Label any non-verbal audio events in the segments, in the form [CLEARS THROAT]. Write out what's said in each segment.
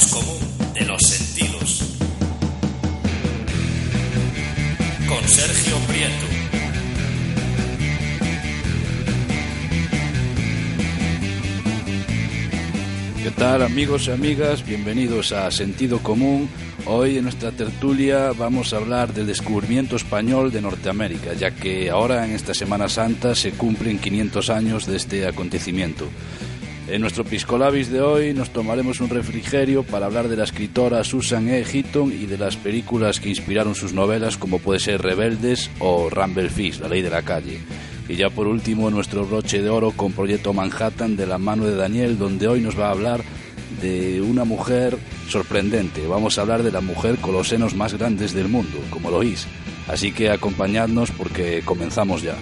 Menos común de los sentidos. Con Sergio Prieto. ¿Qué tal amigos y amigas? Bienvenidos a Sentido Común. Hoy en nuestra tertulia vamos a hablar del descubrimiento español de Norteamérica, ya que ahora en esta Semana Santa se cumplen 500 años de este acontecimiento. En nuestro Piscolabis de hoy nos tomaremos un refrigerio para hablar de la escritora Susan E. Heaton y de las películas que inspiraron sus novelas como puede ser Rebeldes o Rumble Fish, La Ley de la Calle. Y ya por último nuestro broche de oro con Proyecto Manhattan de la mano de Daniel, donde hoy nos va a hablar de una mujer sorprendente. Vamos a hablar de la mujer con los senos más grandes del mundo, como lo oís. Así que acompañadnos porque comenzamos ya.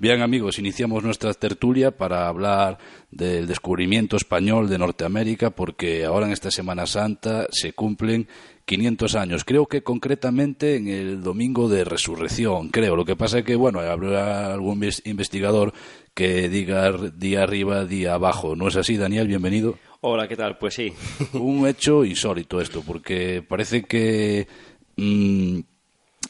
Bien amigos, iniciamos nuestra tertulia para hablar del descubrimiento español de Norteamérica porque ahora en esta Semana Santa se cumplen 500 años. Creo que concretamente en el domingo de resurrección, creo. Lo que pasa es que, bueno, habrá algún ves- investigador que diga día arriba, día abajo. ¿No es así, Daniel? Bienvenido. Hola, ¿qué tal? Pues sí. [LAUGHS] Un hecho insólito esto, porque parece que, mm,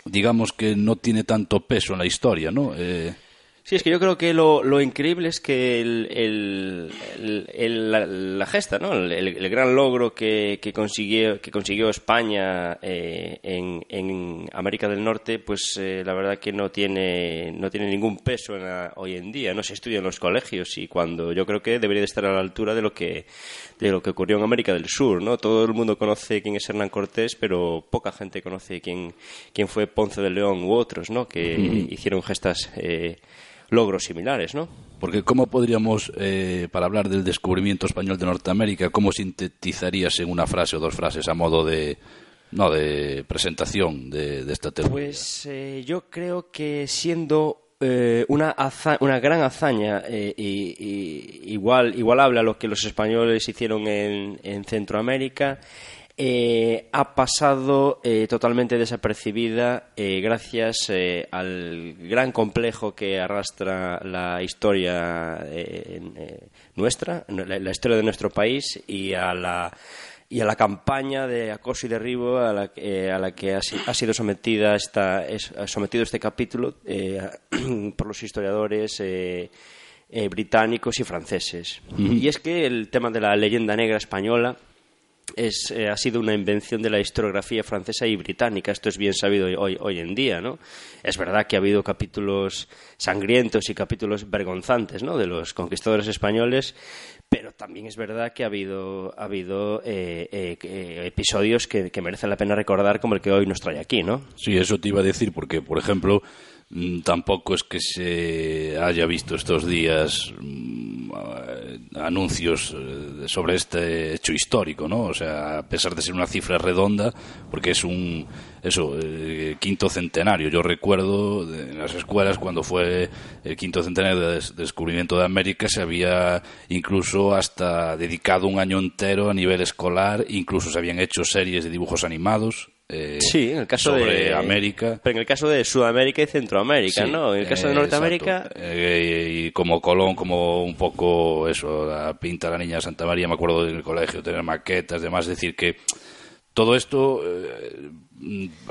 digamos que no tiene tanto peso en la historia, ¿no? Eh, Sí, es que yo creo que lo, lo increíble es que el, el- la, la gesta, ¿no? El, gran logro que, que consiguió, que consiguió España eh, en, en América del Norte, pues eh, la verdad que no tiene, no tiene ningún peso en la- hoy en día. No se estudia en los colegios y cuando yo creo que debería de estar a la altura de lo que, de lo que ocurrió en América del Sur, ¿no? Todo el mundo conoce quién es Hernán Cortés, pero poca gente conoce quién, quién fue Ponce de León u otros, ¿no? Que hicieron gestas... eh, logros similares, ¿no? Porque ¿cómo podríamos, eh, para hablar del descubrimiento español de Norteamérica, cómo sintetizarías en una frase o dos frases a modo de, no, de presentación de, de esta tertulia? Pues eh, yo creo que siendo eh, una, haza- una gran hazaña eh, y, y igual, igualable a lo que los españoles hicieron en, en Centroamérica, eh, ha pasado eh, totalmente desapercibida eh, gracias al gran complejo que arrastra la historia nuestra, la, la historia de nuestro país y a la y a la campaña de acoso y derribo a la, que- a la que ha, si- ha sido sometida esta, es- sometido este capítulo [CLEARS THROAT] por los historiadores británicos y franceses. Y es que el tema de la leyenda negra española es, eh, ha sido una invención de la historiografía francesa y británica. Esto es bien sabido hoy, hoy en día, ¿no? Es verdad que ha habido capítulos sangrientos y capítulos vergonzantes, ¿no? De los conquistadores españoles, pero también es verdad que ha habido, ha habido eh, eh, que- episodios que, que merecen la pena recordar, como el que hoy nos trae aquí, ¿no? Sí, eso te iba a decir, porque, por ejemplo, tampoco es que se haya visto estos días mm, anuncios eh, sobre este hecho histórico, ¿no? O sea, a pesar de ser una cifra redonda, porque es un, eso, eh, quinto centenario. Yo recuerdo en las escuelas cuando fue el quinto centenario de des- descubrimiento de América, se había incluso hasta dedicado un año entero a nivel escolar, incluso se habían hecho series de dibujos animados. Eh, Sí, en el caso sobre de América. Pero en el caso de Sudamérica y Centroamérica, Sí, ¿no? En el caso de eh, Norteamérica. Eh, y como Colón, como un poco eso, la pinta la niña de Santa María, me acuerdo del colegio, tener maquetas, demás, decir que todo esto,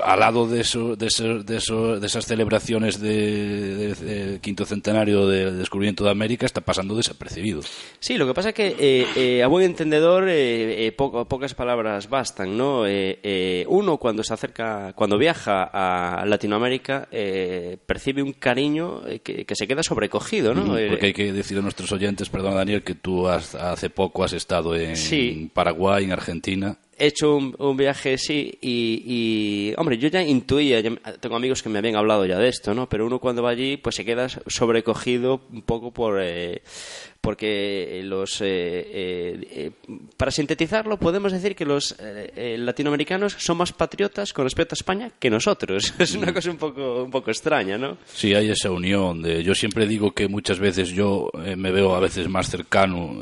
al lado de, eso, de, eso, de, eso, de esas celebraciones del de, quinto centenario del descubrimiento de América está pasando desapercibido. Sí, lo que pasa es que eh, eh, a buen entendedor eh, eh, poco, pocas palabras bastan, ¿no? Uno cuando se acerca, cuando viaja a Latinoamérica eh, percibe un cariño que, que se queda sobrecogido, ¿no? Porque hay que decir a nuestros oyentes, perdón Daniel, que tú has- hace poco has estado en Sí. Paraguay, en Argentina. He hecho un, un viaje, sí, y, y, hombre, yo ya intuía, tengo amigos que me habían hablado ya de esto, ¿no? Pero uno cuando va allí, pues se queda sobrecogido un poco por, eh, porque los, eh, eh, eh, para sintetizarlo, podemos decir que los eh, latinoamericanos son más patriotas con respecto a España que nosotros. [LAUGHS] Es una cosa un poco, un poco extraña, ¿no? Sí, hay esa unión. De, yo siempre digo que muchas veces yo me veo a veces más cercano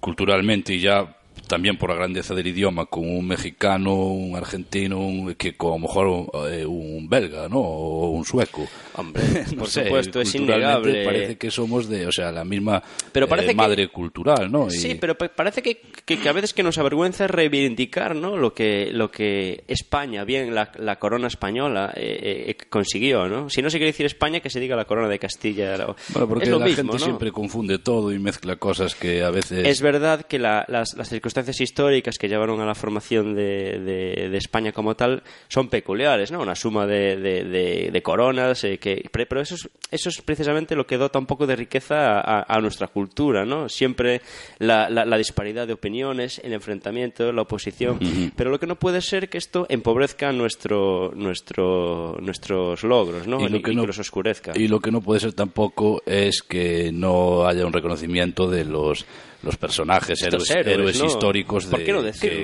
culturalmente y ya también por la grandeza del idioma con un mexicano, un argentino, un- que con a lo mejor eh, un belga, ¿no? O un sueco. Hombre, [LAUGHS] No por sé, supuesto, es innegable. Parece que somos de, o sea, la misma Pero parece eh, que- madre cultural, ¿no? Y- Sí, pero pa- parece que, que- que a veces que nos avergüenza reivindicar ¿no? lo, que, lo que España, bien la, la corona española, eh, eh, consiguió. ¿no? Si no se quiere decir España, que se diga la corona de Castilla. Bueno, porque es lo la mismo, gente ¿no? siempre confunde todo y mezcla cosas que a veces... Es verdad que la- las, las circunstancias históricas que llevaron a la formación de, de- de España como tal son peculiares, ¿no? Una suma de, de- coronas, eh, que, pero eso es, eso es precisamente lo que dota un poco de riqueza a, a nuestra cultura, ¿no? Siempre la, la- la disparidad de opiniones, el enfrentamiento, la oposición, pero lo que no puede ser que esto empobrezca nuestro, nuestro, nuestros logros, ¿no? Y lo que no- los oscurezca. Y lo que no puede ser tampoco es que no haya un reconocimiento de los los personajes, Estos héroes, héroes, históricos ¿Por de, no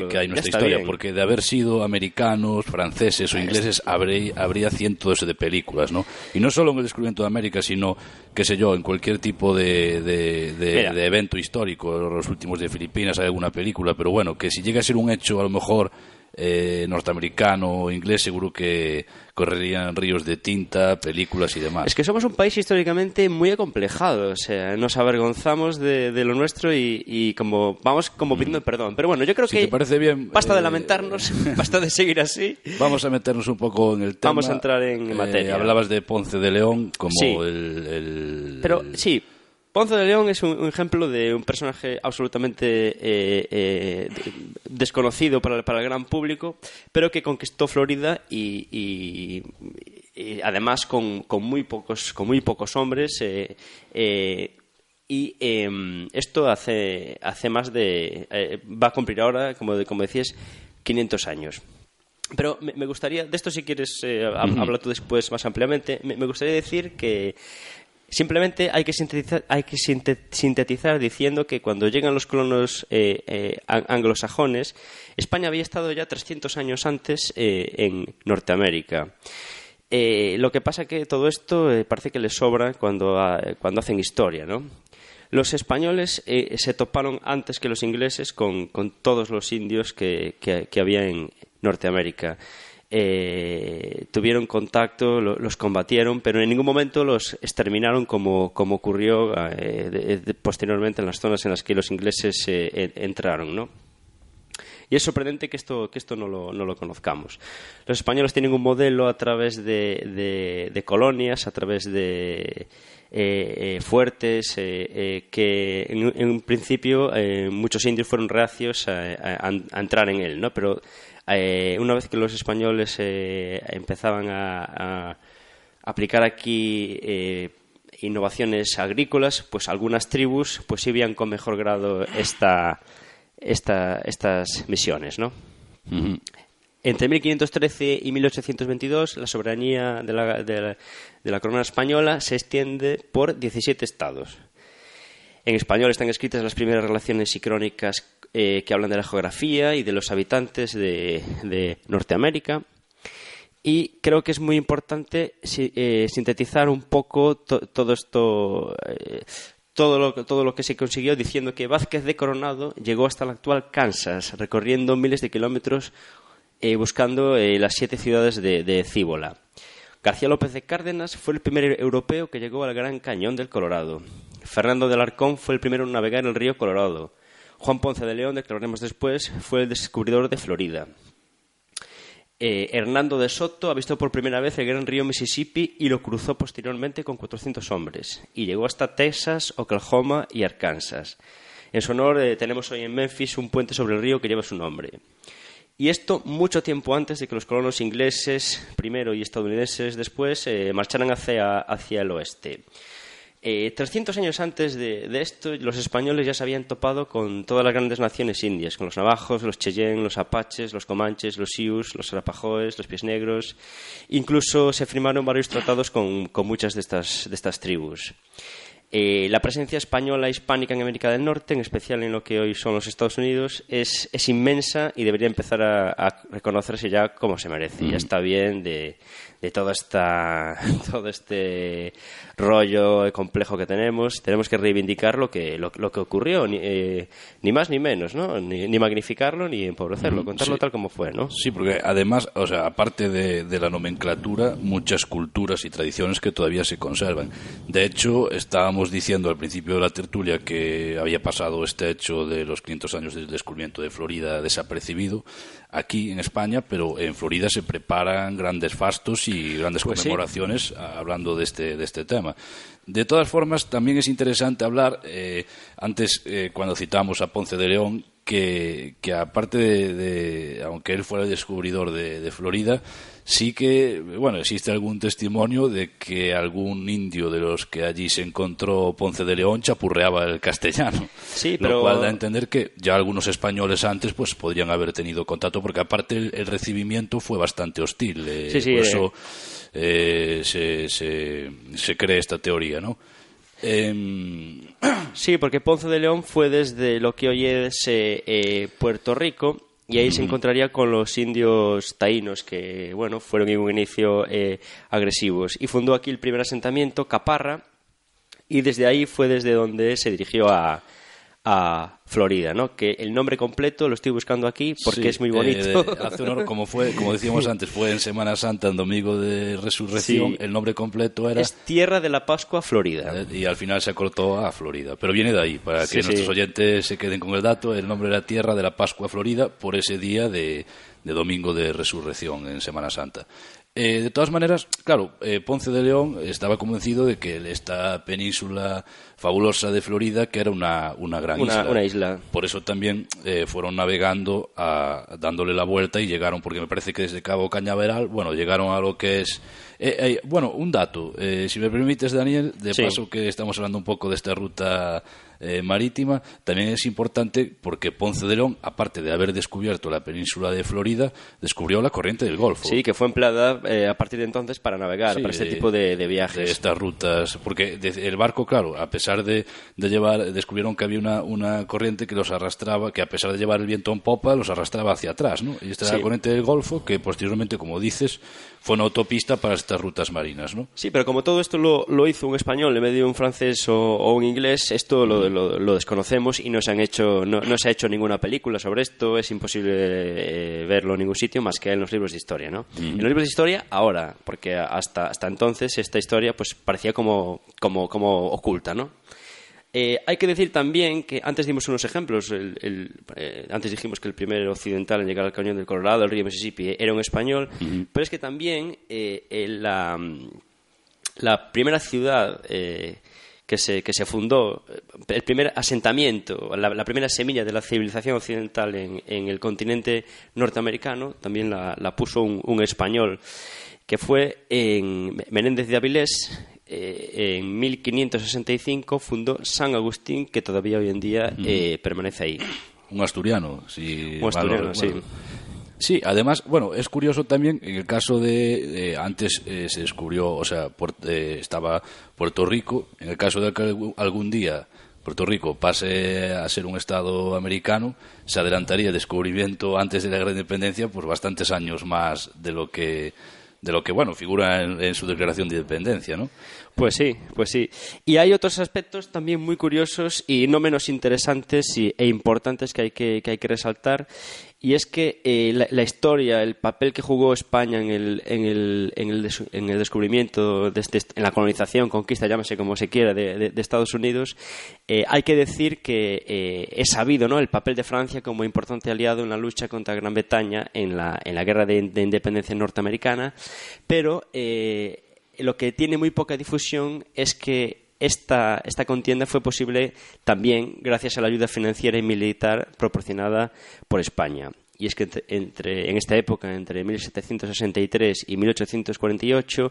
que, hay en nuestra historia. bien. Porque de haber sido americanos, franceses o ingleses, habría, habría cientos de películas, ¿no? Y no solo en el descubrimiento de América, sino, qué sé yo, en cualquier tipo de, de, de- de evento histórico. Los últimos de Filipinas hay alguna película, pero bueno, que si llega a ser un hecho, a lo mejor eh, norteamericano o inglés, seguro que correrían ríos de tinta, películas y demás. Es que somos un país históricamente muy acomplejado, o sea, nos avergonzamos de, de lo nuestro y, y como vamos como pidiendo perdón. Pero bueno, yo creo Si que te parece bien, basta de eh, lamentarnos, [LAUGHS] [LAUGHS] basta de seguir así. Vamos a meternos un poco en el tema. Vamos a entrar en Eh, materia. hablabas de Ponce de León como Sí. el, el- Pero sí, Ponce de León es un, ejemplo de un personaje absolutamente eh, eh, de- desconocido para, el- para el gran público, pero que conquistó Florida y, y- y además con, con muy pocos con muy pocos hombres. eh, y em, esto hace, hace más de... va a cumplir ahora, como, de- como decías, 500 años. Pero me, gustaría, de esto si quieres eh, hab- habla tú después más ampliamente, me, me gustaría decir que simplemente hay que sintetizar, diciendo que cuando llegan los colonos eh, eh, an- anglosajones, España había estado ya 300 años antes eh, en Norteamérica. Lo que pasa que todo esto parece que les sobra cuando, ah, cuando hacen historia, ¿no? Los españoles se toparon antes que los ingleses con, todos los indios que había en Norteamérica. Eh, tuvieron contacto, lo- los combatieron, pero en ningún momento los exterminaron como, como ocurrió eh, de- posteriormente en las zonas en las que los ingleses eh, en- entraron, ¿no? Y es sorprendente que esto, que esto no, lo, no lo conozcamos. Los españoles tienen un modelo a través de, de- colonias, a través de eh, eh, fuertes, eh, eh, que en, un principio eh, muchos indios fueron reacios a, a- a entrar en él, ¿no? Pero eh, una vez que los españoles eh, empezaban a, a aplicar aquí eh, innovaciones agrícolas, pues algunas tribus pues sí veían con mejor grado esta, esta, estas misiones, ¿no? Entre 1513 y 1822, la soberanía de la, de la- de la corona española se extiende por 17 estados. En español están escritas las primeras relaciones y crónicas eh, que hablan de la geografía y de los habitantes de, Norteamérica. Y creo que es muy importante eh, sintetizar un poco to- todo esto, eh, todo, lo, todo lo que se consiguió diciendo que Vázquez de Coronado llegó hasta el actual Kansas, recorriendo miles de kilómetros buscando las siete ciudades de, de Cíbola. García López de Cárdenas fue el primer europeo que llegó al Gran Cañón del Colorado. Fernando de Alarcón fue el primero en navegar el río Colorado. Juan Ponce de León, declararemos después, fue el descubridor de Florida. eh, Hernando de Soto avistó por primera vez el gran río Mississippi y lo cruzó posteriormente con 400 hombres y llegó hasta Texas, Oklahoma y Arkansas. En su honor eh, tenemos hoy en Memphis un puente sobre el río que lleva su nombre. Y esto mucho tiempo antes de que los colonos ingleses primero y estadounidenses después eh, marcharan hacia, hacia el oeste. Eh, 300 años antes de, de, esto, los españoles ya se habían topado con todas las grandes naciones indias, con los navajos, los cheyenne, los apaches, los comanches, los sioux, los arapahoes, los pies negros. Incluso se firmaron varios tratados con, con muchas de estas, de estas tribus. Eh, la presencia española e hispánica en América del Norte, en especial en lo que hoy son los Estados Unidos, es, es inmensa y debería empezar a, a, reconocerse ya como se merece. Mm. Ya está bien de, de toda esta, [LAUGHS] todo este rollo complejo que tenemos. Tenemos que reivindicar lo que, lo, lo que ocurrió, ni, eh, ni, más ni menos, ¿no? Ni, ni magnificarlo ni empobrecerlo, contarlo sí. tal como fue, ¿no? Sí, porque además, o sea, aparte de, de, la nomenclatura, muchas culturas y tradiciones que todavía se conservan. De hecho, estábamos diciendo al principio de la tertulia que había pasado este hecho de los 500 años del descubrimiento de Florida desapercibido aquí en España, pero en Florida se preparan grandes fastos y grandes pues conmemoraciones sí. hablando de este, de este tema. De todas formas, también es interesante hablar, eh, antes eh, cuando citamos a Ponce de León, que, que aparte de, de, aunque él fuera el descubridor de, de, Florida, sí que, bueno, existe algún testimonio de que algún indio de los que allí se encontró Ponce de León chapurreaba el castellano. Sí, pero... Lo cual da a entender que ya algunos españoles antes pues podrían haber tenido contacto, porque aparte el, el recibimiento fue bastante hostil. Eh, sí, sí, por eso eh, se, se, se cree esta teoría, ¿no? Eh... Sí, porque Ponce de León fue desde lo que hoy es eh, eh, Puerto Rico y ahí se encontraría con los indios taínos que, bueno, fueron en un inicio eh, agresivos. Y fundó aquí el primer asentamiento, Caparra, y desde ahí fue desde donde se dirigió a, a Florida, ¿no? Que el nombre completo lo estoy buscando aquí porque sí, es muy bonito. Eh, hace honor, como fue, como decíamos [LAUGHS] antes, fue en Semana Santa, en Domingo de Resurrección. Sí. El nombre completo era es Tierra de la Pascua, Florida. Eh, y al final se acortó a Florida, pero viene de ahí para que nuestros oyentes se queden con el dato. El nombre era Tierra de la Pascua, Florida, por ese día de, de Domingo de Resurrección en Semana Santa. Eh, de todas maneras, claro, eh, Ponce de León estaba convencido de que esta península fabulosa de Florida que era una, una gran una, isla. Una isla. Por eso también eh, fueron navegando, a, dándole la vuelta y llegaron, porque me parece que desde Cabo Cañaveral, bueno, llegaron a lo que es... bueno, un dato, si me permites, Daniel, de sí. paso que estamos hablando un poco de esta ruta eh, marítima, también es importante porque Ponce de León, aparte de haber descubierto la península de Florida, descubrió la corriente del Golfo. Sí, que fue empleada eh, a partir de entonces para navegar, sí, para este tipo de, de, viajes. De estas rutas, porque el barco, claro, a pesar de, de, llevar, descubrieron que había una, una corriente que los arrastraba, que a pesar de llevar el viento en popa, los arrastraba hacia atrás, ¿no? Y esta sí. era la corriente del Golfo, que posteriormente, como dices, fue una autopista para estas rutas marinas, ¿no? Sí, pero como todo esto lo, lo hizo un español en medio de un francés o, o un inglés, esto lo, lo, lo, desconocemos y no se, han hecho, no, no, se ha hecho ninguna película sobre esto, es imposible eh, verlo en ningún sitio más que en los libros de historia, ¿no? Mm. En los libros de historia ahora, porque hasta, hasta entonces esta historia pues parecía como, como, como oculta, ¿no? Eh, hay que decir también que antes dimos unos ejemplos. El, el, eh, antes dijimos que el primer occidental en llegar al cañón del Colorado, el río Mississippi, era un español, uh -huh. pero es que también eh, la, la, primera ciudad eh, que se, que, se, fundó, el primer asentamiento, la, la, primera semilla de la civilización occidental en, en el continente norteamericano, también la, la puso un, un, español, que fue en Menéndez de Avilés, eh, en 1565 fundó San Agustín, que todavía hoy en día eh, permanece ahí. Un asturiano, si Un asturiano, sí. Sí, además, bueno, es curioso también, en el caso de, antes eh, se descubrió, o sea, por, eh, estaba Puerto Rico, en el caso de que algún día Puerto Rico pase a ser un Estado americano, se adelantaría el descubrimiento antes de la gran independencia, pues bastantes años más de lo que de lo que bueno figura en, en su declaración de independencia, ¿no? Pues sí, pues sí. Y hay otros aspectos también muy curiosos y no menos interesantes y, e importantes que hay que, que hay que resaltar. Y es que eh, la, la historia, el papel que jugó España en el, en el, en el, des- en el descubrimiento, de este- en la colonización, conquista, llámese como se quiera, de, de- Estados Unidos, eh, hay que decir que eh, es sabido ¿no? el papel de Francia como importante aliado en la lucha contra Gran Bretaña en la, en la guerra de, de independencia norteamericana, pero eh, lo que tiene muy poca difusión es que esta, esta contienda fue posible también gracias a la ayuda financiera y militar proporcionada por España. Y es que entre, en esta época, entre 1763 y 1848,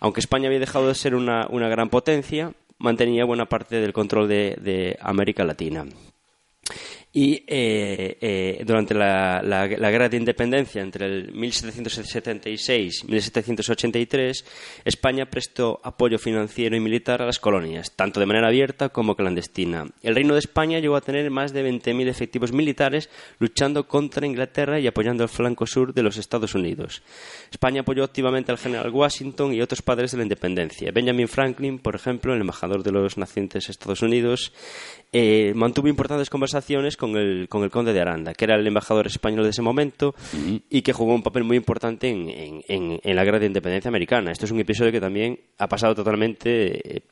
aunque España había dejado de ser una, una gran potencia, mantenía buena parte del control de América Latina. Y eh, eh, durante la, la- la guerra de independencia entre el 1776 y 1783, España prestó apoyo financiero y militar a las colonias, tanto de manera abierta como clandestina. El Reino de España llegó a tener más de 20.000 efectivos militares luchando contra Inglaterra y apoyando el flanco sur de los Estados Unidos. España apoyó activamente al general Washington y otros padres de la independencia. Benjamin Franklin, por ejemplo, el embajador de los nacientes Estados Unidos, eh, mantuvo importantes conversaciones con el, con el conde de Aranda, que era el embajador español de ese momento y que jugó un papel muy importante en, en- en- en la guerra de independencia americana. Esto es un episodio que también ha pasado totalmente, eh,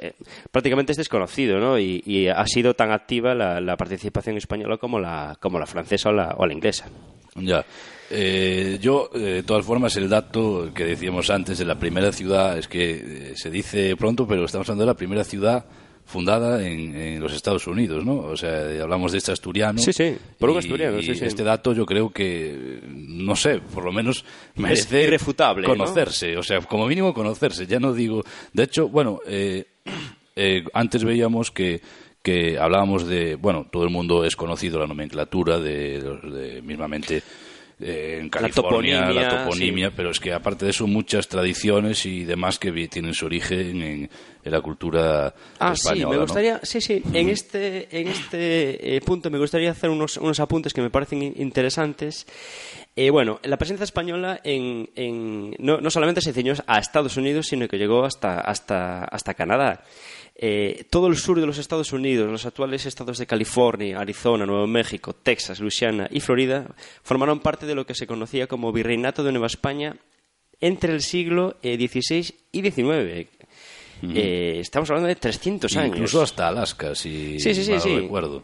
eh, prácticamente es desconocido, ¿no? Y, y ha sido tan activa la, la participación española como la, como la francesa o la, o la inglesa. Ya. Eh, yo, eh, de todas formas, el dato que decíamos antes de la primera ciudad es que eh, se dice pronto, pero estamos hablando de la primera ciudad fundada en, en los Estados Unidos, ¿no? O sea, eh, hablamos de este asturiano. Sí, sí, por un asturiano, sí, y sí. Este dato yo creo que, no sé, por lo menos merece irrefutable, ¿no? conocerse, o sea, como mínimo conocerse. Ya no digo, de hecho, bueno, eh, eh, antes veíamos que que hablábamos de, bueno, todo el mundo es conocido la nomenclatura de mismamente eh, en California, la toponimia, toponimia, pero es que aparte de eso muchas tradiciones y demás que tienen su origen en, en la cultura Ah, sí, me ¿no? gustaría, sí, sí, en este, en este eh, punto me gustaría hacer unos, unos apuntes que me parecen in- interesantes. Eh, bueno, la presencia española en, en- no, no solamente se ciñó a Estados Unidos, sino que llegó hasta, hasta, hasta Canadá. Eh, todo el sur de los Estados Unidos, los actuales estados de California, Arizona, Nuevo México, Texas, Luisiana y Florida, formaron parte de lo que se conocía como Virreinato de Nueva España entre el siglo eh, XVI y XIX. Eh, estamos hablando de 300 años. Incluso hasta Alaska, si Sí, sí, sí, mal recuerdo.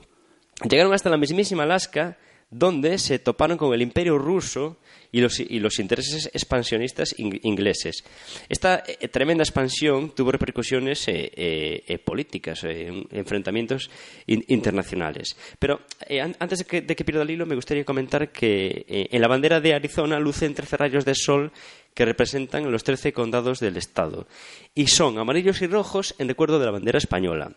Llegaron hasta la mismísima Alaska, donde se toparon con el imperio ruso y los, intereses expansionistas ing- ingleses. Esta eh, tremenda expansión tuvo repercusiones eh, eh, políticas, en- enfrentamientos in- internacionales. Pero an- antes de que, de que pierda el hilo, me gustaría comentar que en la bandera de Arizona lucen 13 rayos de sol que representan los 13 condados del estado. Y son amarillos y rojos en recuerdo de la bandera española.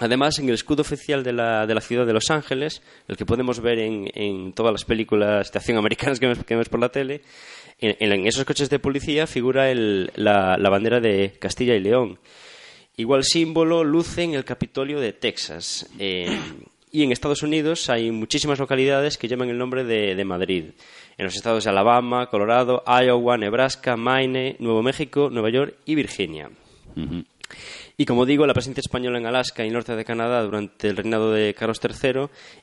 Además, en el escudo oficial de la, de la ciudad de Los Ángeles, el que podemos ver en, en todas las películas de acción americanas que vemos, que vemos por la tele, en, en esos coches de policía figura el- la, la bandera de Castilla y León. Igual símbolo luce en el Capitolio de Texas. Eh, y en Estados Unidos hay muchísimas localidades que llevan el nombre de, de Madrid. En los estados de Alabama, Colorado, Iowa, Nebraska, Maine, Nuevo México, Nueva York y Virginia. Y como digo, la presencia española en Alaska y norte de Canadá durante el reinado de Carlos III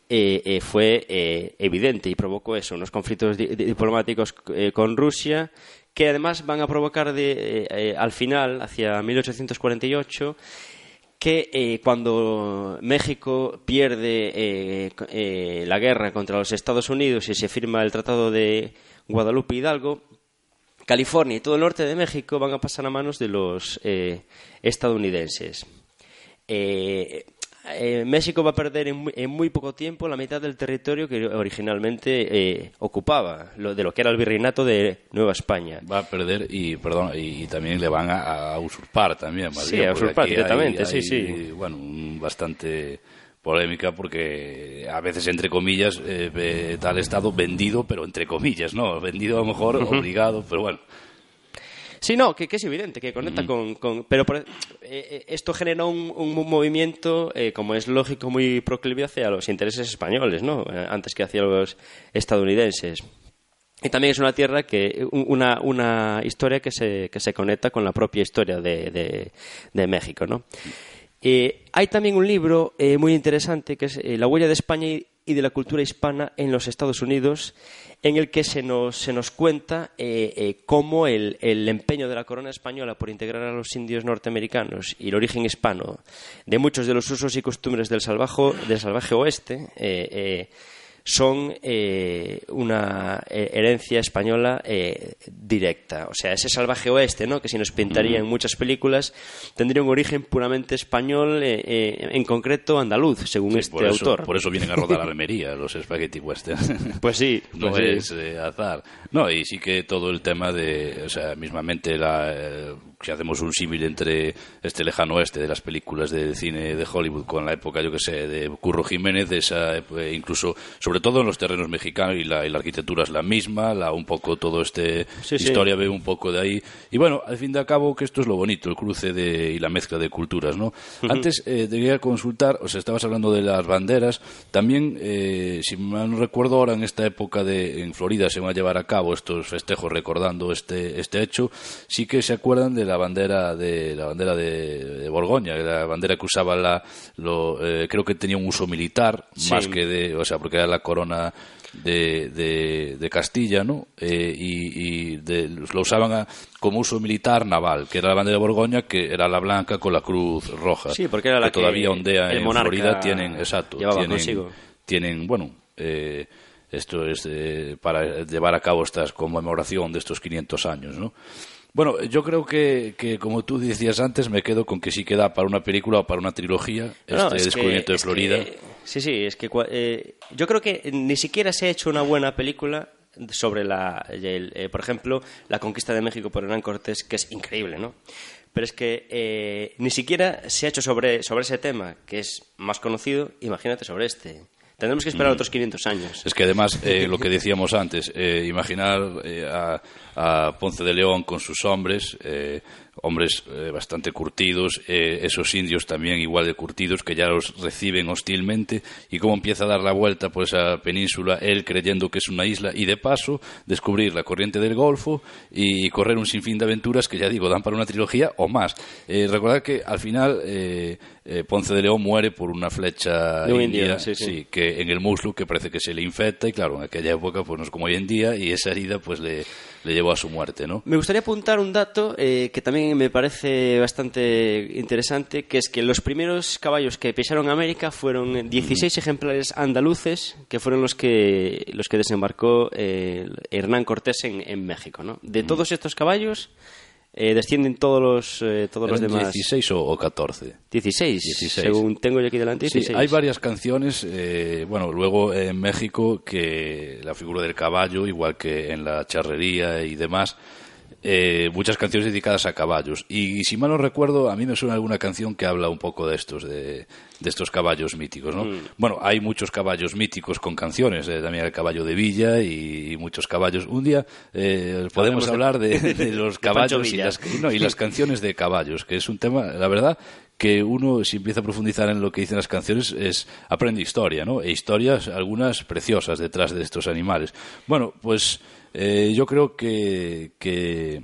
eh, eh, fue eh, evidente y provocó eso, unos conflictos di- di- diplomáticos con Rusia que además van a provocar de, al final, hacia 1848, que cuando México pierde la guerra contra los Estados Unidos y se firma el Tratado de Guadalupe Hidalgo, California y todo el norte de México van a pasar a manos de los eh, estadounidenses. Eh, eh, México va a perder en muy, en muy poco tiempo la mitad del territorio que originalmente eh, ocupaba, lo, de lo que era el virreinato de Nueva España. Va a perder y, perdón, y, y también le van a, a usurpar también. más Sí, a usurpar directamente, hay- sí, hay, sí. Bueno, bastante polémica porque a veces, entre comillas, eh, ve tal estado vendido, pero entre comillas, ¿no? Vendido a lo mejor, obligado, pero bueno. Sí, no, que, que es evidente, que conecta con, con- Pero por- eh, eh, esto genera un, un movimiento, eh, como es lógico, muy proclive hacia los intereses españoles, ¿no? Eh, antes que hacia los estadounidenses. Y también es una tierra que, un- una, una historia que se, que se conecta con la propia historia de, de- de México, ¿no? Eh, hay también un libro eh, muy interesante que es eh, La huella de España y de la cultura hispana en los Estados Unidos, en el que se nos, se nos cuenta cómo el, el empeño de la corona española por integrar a los indios norteamericanos y el origen hispano de muchos de los usos y costumbres del, salvajo, del salvaje oeste son eh, una eh, herencia española eh, directa. O sea, ese salvaje oeste, ¿no? que si nos pintaría en muchas películas, tendría un origen puramente español, eh, eh, en concreto andaluz, según este por, eso, autor. por eso vienen a rodar a Almería [LAUGHS] los Spaghetti Western. Pues sí, [LAUGHS] no pues sí. es azar. No, y sí que todo el tema de, o sea, mismamente la, si hacemos un símil entre este lejano oeste de las películas de cine de Hollywood con la época, yo que sé, de Curro Jiménez, de esa, eh, incluso, sobre todo en los terrenos mexicanos y la, y la arquitectura es la misma, la, un poco todo este Sí, sí. historia ve un poco de ahí. Y bueno, al fin de cabo que esto es lo bonito, el cruce de, y la mezcla de culturas, ¿no? Antes eh, quería consultar, o sea, estabas hablando de las banderas, también, eh, si mal no recuerdo ahora en esta época de en Florida se van a llevar a cabo estos festejos recordando este este hecho, sí que se acuerdan de la bandera de la bandera de, de Borgoña, la bandera que usaba la lo, eh, creo que tenía un uso militar Sí. más que de, o sea, porque era la corona de, de, de Castilla, ¿no? Eh, y y de- lo usaban a- como uso militar naval, que era la bandera de Borgoña, que era la blanca con la cruz roja. Sí, porque era la que todavía ondea el en Florida. Tienen, exacto, tienen, consigo. tienen, bueno, eh, esto es eh, para llevar a cabo esta conmemoración de estos 500 años, ¿no? Bueno, yo creo que, que, como tú decías antes, me quedo con que sí queda para una película o para una trilogía, este que- descubrimiento de es Florida. que- sí, sí, es que eh, yo creo que ni siquiera se ha hecho una buena película sobre la, el, eh, por ejemplo, la conquista de México por Hernán Cortés, que es increíble, ¿no? Pero es que eh, ni siquiera se ha hecho sobre, sobre ese tema, que es más conocido, imagínate sobre este. Tendremos que esperar otros 500 años. Es que además, eh, lo que [LAUGHS] decíamos antes, eh, imaginar eh, a, a Ponce de León con sus hombres, hombres eh, bastante curtidos, eh, esos indios también igual de curtidos que ya los reciben hostilmente y cómo empieza a dar la vuelta por esa península, él creyendo que es una isla y de paso descubrir la corriente del Golfo y correr un sinfín de aventuras que ya digo, dan para una trilogía o más. Eh, recordad que al final eh, eh, Ponce de León muere por una flecha De un india, indio, sí, sí. que en el muslo que parece que se le infecta y claro, en aquella época pues no es como hoy en día y esa herida pues le, le llevó a su muerte, ¿no? Me gustaría apuntar un dato eh, que también me parece bastante interesante, que es que los primeros caballos que pisaron América fueron 16 ejemplares andaluces, que fueron los que los que desembarcó eh, Hernán Cortés en, en México. ¿no? De todos estos caballos eh, descienden todos los eh, todos los ¿Eran demás. 16 o, o 14? 16, 16. según tengo yo aquí delante. Sí, 16. hay varias canciones, eh, bueno, luego en México que la figura del caballo, igual que en la charrería y demás, eh, muchas canciones dedicadas a caballos. Y, si mal no recuerdo, a mí me suena alguna canción que habla un poco de estos, de, de estos caballos míticos, ¿no? Mm. Bueno, hay muchos caballos míticos con canciones, eh, también el caballo de Villa y, muchos caballos. Un día eh, podemos de- hablar de, [LAUGHS] de los caballos y las, no, y las canciones de caballos, que es un tema, la verdad, que uno, si empieza a profundizar en lo que dicen las canciones, es aprende historia, ¿no? E historias, algunas preciosas detrás de estos animales. Bueno, pues eh, yo creo que, que,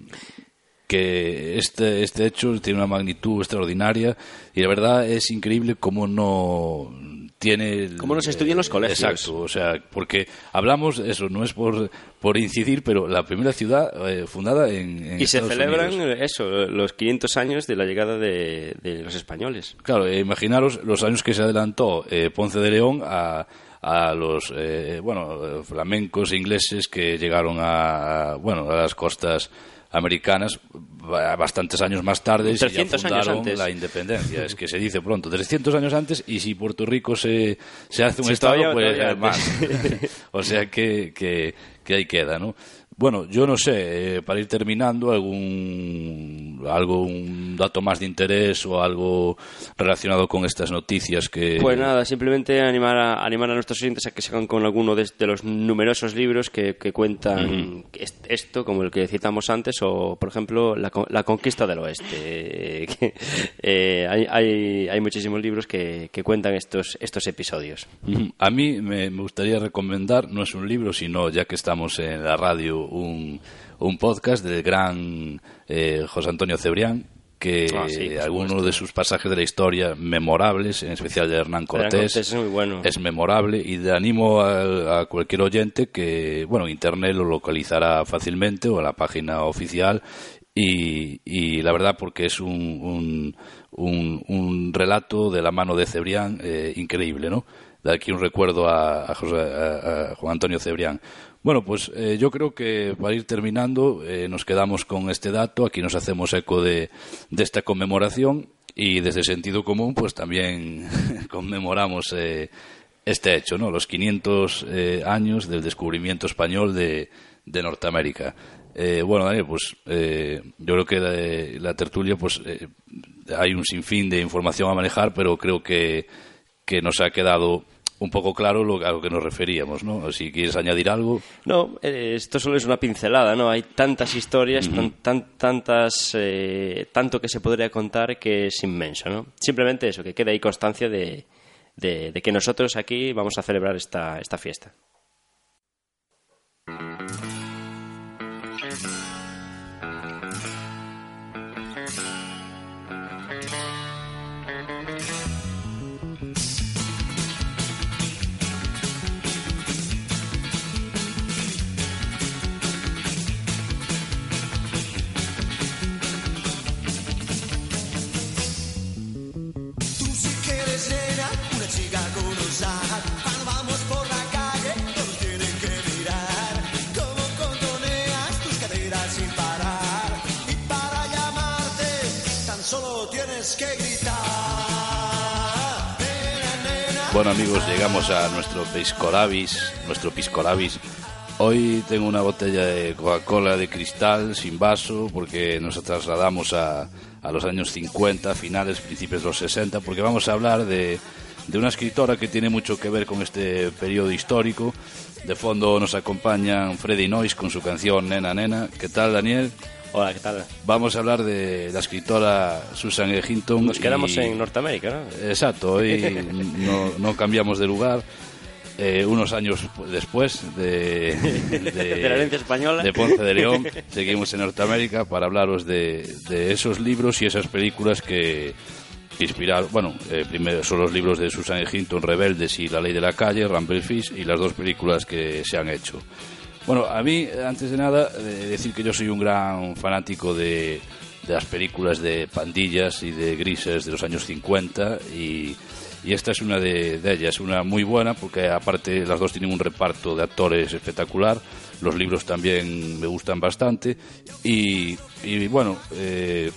que este, este hecho tiene una magnitud extraordinaria y la verdad es increíble cómo no tiene... el- Cómo no se estudia en los colegios. Exacto, o sea, porque hablamos, eso no es por, por incidir, pero la primera ciudad eh, fundada en, en y se Estados celebran Unidos. eh, eso, los 500 años de la llegada de, de los españoles. Claro, eh, imaginaros los años que se adelantó eh, Ponce de León a, a los eh, bueno flamencos ingleses que llegaron a, bueno a las costas americanas ba- bastantes años más tarde y ya 300 años fundaron la independencia. Es que se dice pronto, 300 años antes y si Puerto Rico se, se hace un estado, pues más. [LAUGHS] o sea que, que, que ahí queda, ¿no? Bueno, yo no sé, eh, para ir terminando, algún algo, un dato más de interés o algo relacionado con estas noticias que... Pues nada, simplemente animar a, animar a nuestros oyentes a que se hagan con alguno de, de los numerosos libros que, que cuentan est- esto, como el que citamos antes, o por ejemplo, La, la conquista del oeste. eh, [LAUGHS] que, eh, hay, hay, hay muchísimos libros que, que cuentan estos, estos episodios. A mí me, me gustaría recomendar, no es un libro, sino ya que estamos en la radio, un, un podcast del gran eh, José Antonio Cebrián, que Ah, sí, supuesto. de sus pasajes de la historia memorables, en especial de Hernán Cortés, Cortés es muy bueno. es memorable y le animo a, a cualquier oyente que, bueno, Internet lo localizará fácilmente o en la página oficial y, y la verdad porque es un, un, un- un relato de la mano de Cebrián eh, increíble, ¿no? De aquí un recuerdo a, a José- a- a Juan Antonio Cebrián. Bueno, pues eh, yo creo que para ir terminando eh, nos quedamos con este dato, aquí nos hacemos eco de, de esta conmemoración y desde sentido común pues también [LAUGHS] conmemoramos eh, este hecho, ¿no? Los 500 eh, años del descubrimiento español de, Norteamérica. Eh, bueno, Daniel, pues eh, yo creo que la, la tertulia, pues hay un sinfín de información a manejar, pero creo que, que nos ha quedado un poco claro lo, a lo que nos referíamos, ¿no? Si quieres añadir algo. No, eh, esto solo es una pincelada, ¿no? Hay tantas historias, tan- tan- tantas, eh, tanto que se podría contar que es inmenso, ¿no? Simplemente eso, que quede ahí constancia de, de- de que nosotros aquí vamos a celebrar esta, esta fiesta. Bueno amigos, llegamos a nuestro piscolabis, nuestro piscolabis. Hoy tengo una botella de Coca-Cola de cristal sin vaso porque nos trasladamos a, a los años 50, finales, principios de los 60, porque vamos a hablar de, de una escritora que tiene mucho que ver con este periodo histórico. De fondo nos acompañan Freddy Noyes con su canción Nena Nena. ¿Qué tal Daniel? Hola, ¿qué tal? Vamos a hablar de la escritora Susan E. Hinton. Nos quedamos y- en Norteamérica, ¿no? Exacto, hoy [LAUGHS] no, no cambiamos de lugar. Eh, unos años después de, [LAUGHS] De la herencia española. de Ponce de León, seguimos en Norteamérica para hablaros de, de esos libros y esas películas que inspiraron. Bueno, eh, primero son los libros de Susan E. Hinton, Rebeldes y La Ley de la Calle, Rumble Fish, y las dos películas que se han hecho. Bueno, a mí, antes de nada, eh, decir que yo soy un gran fanático de, de las películas de pandillas y de grises de los años 50 y, y esta es una de, de ellas, una muy buena porque aparte las dos tienen un reparto de actores espectacular, los libros también me gustan bastante y, y bueno, eh,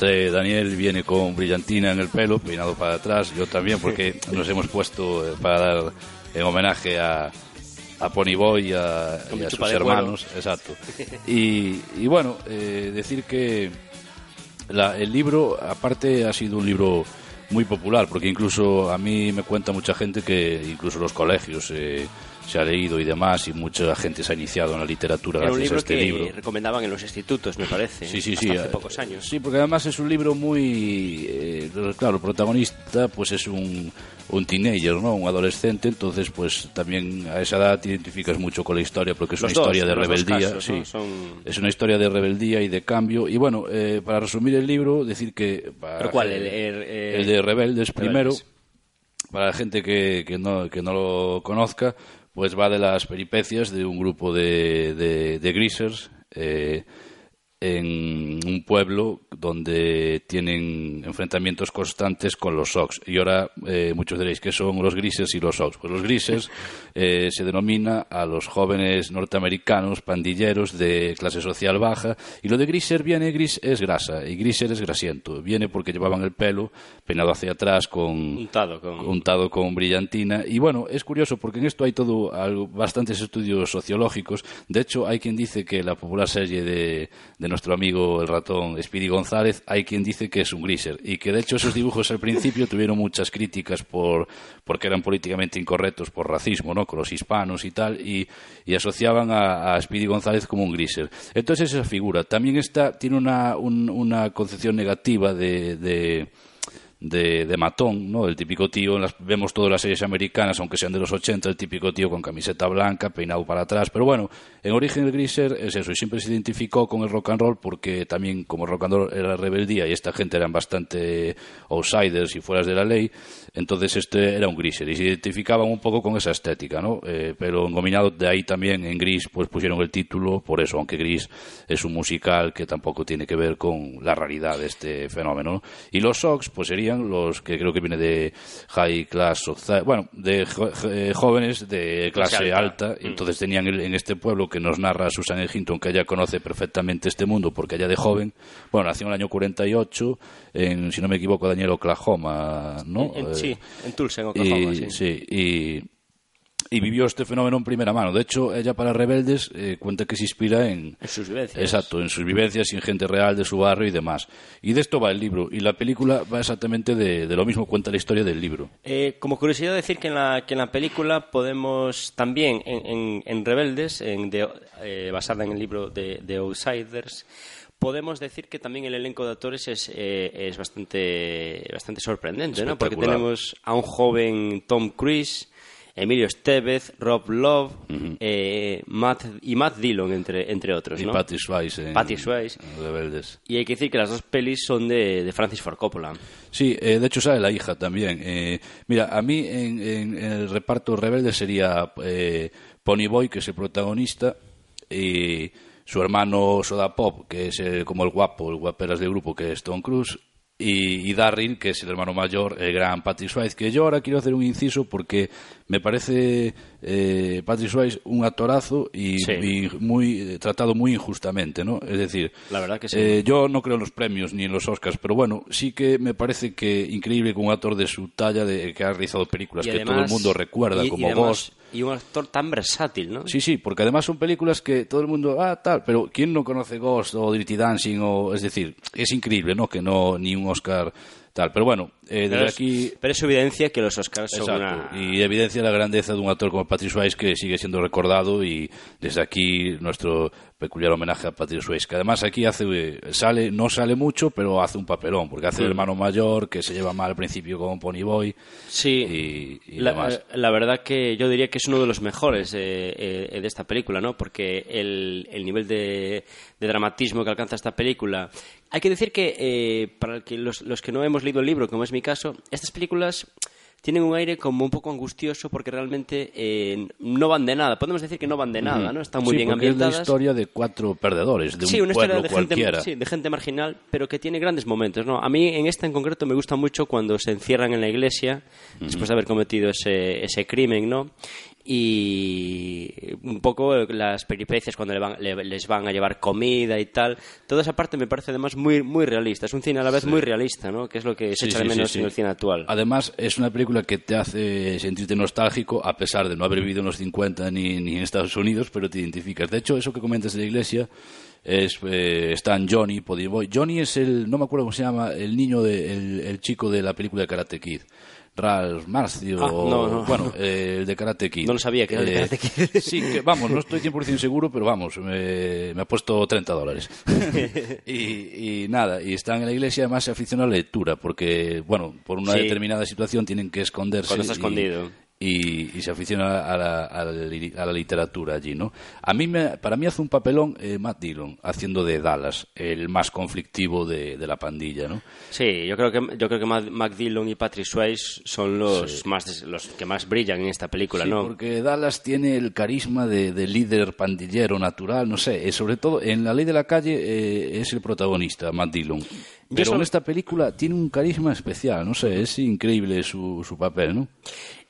Daniel viene con brillantina en el pelo, peinado para atrás, yo también, porque nos hemos puesto eh, para dar en homenaje a, a Ponyboy y a, Con y a sus cuero. hermanos. Exacto. Y, y bueno, eh, decir que la- el libro, aparte, ha sido un libro muy popular, porque incluso a mí me cuenta mucha gente que incluso los colegios eh, se ha leído y demás, y mucha gente se ha iniciado en la literatura Era un gracias a este que libro. recomendaban en los institutos, me parece. Sí, sí, hasta sí. Hace eh, pocos años. Sí, porque además es un libro muy... eh, claro, el protagonista pues es un, un teenager, ¿no? Un adolescente, entonces pues también a esa edad te identificas mucho con la historia porque es Los una dos, historia de rebeldía. casos, sí. ¿no? Son- Es una historia de rebeldía y de cambio. Y bueno, eh, para resumir el libro, decir que... para- ¿Pero cuál? El, el- el- el de Rebeldes primero, Rebeldes. para la gente que, que, no, que no lo conozca, pues va de las peripecias de un grupo de, de, de greasers eh, en un pueblo donde tienen enfrentamientos constantes con los Sox. Y ahora eh, muchos diréis que son los grises y los Sox. Pues los grises [LAUGHS] eh, se denomina a los jóvenes norteamericanos pandilleros de clase social baja. Y lo de griser viene, gris es grasa y griser es grasiento. Viene porque llevaban el pelo peinado hacia atrás con Untado con- untado con brillantina. Y bueno, es curioso porque en esto hay todo algo, bastantes estudios sociológicos. De hecho, hay quien dice que la popular serie de, de nuestro amigo el ratón Speedy González, hay quien dice que es un griser y que de hecho esos dibujos al principio tuvieron muchas críticas por porque eran políticamente incorrectos por racismo, ¿no? Con los hispanos y tal y, asociaban a, a Speedy González como un griser. Entonces esa figura también está tiene una, un- una concepción negativa de de, de matón, ¿no? El típico tío, vemos todas las series americanas, aunque sean de los 80, el típico tío con camiseta blanca, peinado para atrás. Pero bueno, en origen el Griser es eso, y siempre se identificó con el rock and roll porque también como rock and roll era rebeldía y esta gente eran bastante outsiders y fueras de la ley, entonces este era un Griser y se identificaban un poco con esa estética, ¿no? Eh, pero engominado de ahí también en Gris pues pusieron el título por eso, aunque Gris es un musical que tampoco tiene que ver con la raridad de este fenómeno. ¿no? Y los Sox pues serían los que creo que viene de High Class Society, bueno, de jo- eh, jóvenes de clase alta. alta, y entonces tenían en este pueblo que nos narra Susan. Hinton, que ella conoce perfectamente este mundo porque ella de joven, bueno, nació en el año 48 en, si no me equivoco, Daniel, Oklahoma, ¿no? En- en- sí, en Tulsa, en Oklahoma, y, sí. sí, y, y vivió este fenómeno en primera mano. De hecho, ella para Rebeldes eh, cuenta que se inspira en... En sus vivencias. Exacto, en sus vivencias y en gente real de su barrio y demás. Y de esto va el libro. Y la película va exactamente de, de lo mismo, cuenta la historia del libro. Eh, como curiosidad decir que en la, que en la película podemos también, en, en- en Rebeldes, en de- eh, basada en el libro de, de Outsiders, podemos decir que también el elenco de actores es, eh, es bastante, bastante sorprendente, ¿no? Porque tenemos a un joven Tom Cruise, Emilio Estevez, Rob Love eh, Matt, y Matt Dillon, entre, entre otros, Y ¿no? Patty Swayze Rebeldes. Y hay que decir que las dos pelis son de, de Francis Ford Coppola. Sí, eh, de hecho sale la hija también. Eh, mira, a mí en, en- en el reparto rebelde sería eh, Pony Boy, que es el protagonista, y su hermano Soda Pop, que es eh, como el guapo, el guaperas del grupo, que es Tom Cruise, y, y Darryl, que es el hermano mayor, el gran Patrick Swayze, que yo ahora quiero hacer un inciso porque me parece eh, Patrick Swayze un actorazo y, Sí. y muy eh, tratado muy injustamente, ¿no? Es decir, La verdad que sí. eh, yo no creo en los premios ni en los Oscars, pero bueno, sí que me parece que increíble que un actor de su talla, de, que ha realizado películas Y que todo el mundo recuerda, como además- Ghost. Y un actor tan versátil, ¿no? Sí, sí, porque además son películas que todo el mundo, ah, tal, pero ¿quién no conoce Ghost o Dirty Dancing? O, es decir, es increíble, ¿no? Que no, ni un Oscar tal. Pero bueno, eh, Pero desde es, aquí... pero es evidencia que los Oscars son Exacto. una... Y evidencia la grandeza de un actor como Patrick Swayze que sigue siendo recordado y desde aquí nuestro peculiar homenaje a Patrick Swayze, que además aquí hace eh, sale no sale mucho, pero hace un papelón, porque hace el hermano mayor que se lleva mal al principio con Pony Boy Sí, y, y la, demás. eh, la verdad que yo diría que es uno de los mejores eh, eh, de esta película, ¿no? Porque el, el nivel de, de dramatismo que alcanza esta película... Hay que decir que, eh, para que los, los que no hemos leído el libro, como es mi caso, estas películas tienen un aire como un poco angustioso porque realmente eh, no van de nada. Podemos decir que no van de nada, ¿no? Están muy Sí, bien porque es ambientadas. la historia de cuatro perdedores, de sí, un una historia pueblo de gente, cualquiera. sí, de gente marginal, pero que tiene grandes momentos, ¿no? A mí en esta en concreto me gusta mucho cuando se encierran en la iglesia después de haber cometido ese, ese crimen, ¿no? Y un poco las peripecias cuando le van- le- les van a llevar comida y tal. Toda esa parte me parece además muy muy realista. Es un cine a la vez muy realista, ¿no? Que es lo que se Sí, echa de sí, menos en el cine actual. Además, es una película que te hace sentirte nostálgico, a pesar de no haber vivido en los 50 ni, ni en Estados Unidos, pero te identificas. De hecho, eso que comentas de la iglesia, es, eh, está en Johnny, Boy. Johnny es el, no me acuerdo cómo se llama, el niño, de, el, el chico de la película de Karate Kid. Ralph Marcio, Ah, no, no. bueno, eh, el de Karate Kid. No lo sabía que era el de Eh, Karate Kid. [LAUGHS] Sí, que vamos, no estoy 100% seguro, pero vamos, me, me ha puesto 30 dólares. [LAUGHS] y, y nada, y están en la iglesia, además se aficionan a la lectura, porque, bueno, por una Sí. determinada situación tienen que esconderse. Cuando está escondido. Y, y se aficiona a la, a la li- a la literatura allí, ¿no? A mí me, para mí hace un papelón eh, Matt Dillon, haciendo de Dallas, el más conflictivo de, de la pandilla, ¿no? Sí, yo creo que yo creo que Mac Dillon y Patrick Swayze son los más des- los que más brillan en esta película, Sí, ¿no? porque Dallas tiene el carisma de, de líder pandillero natural, no sé, eh, sobre todo en La Ley de la Calle eh, es el protagonista, Matt Dillon. Yo Pero solo- en esta película tiene un carisma especial, no sé, es increíble su, su papel, ¿no?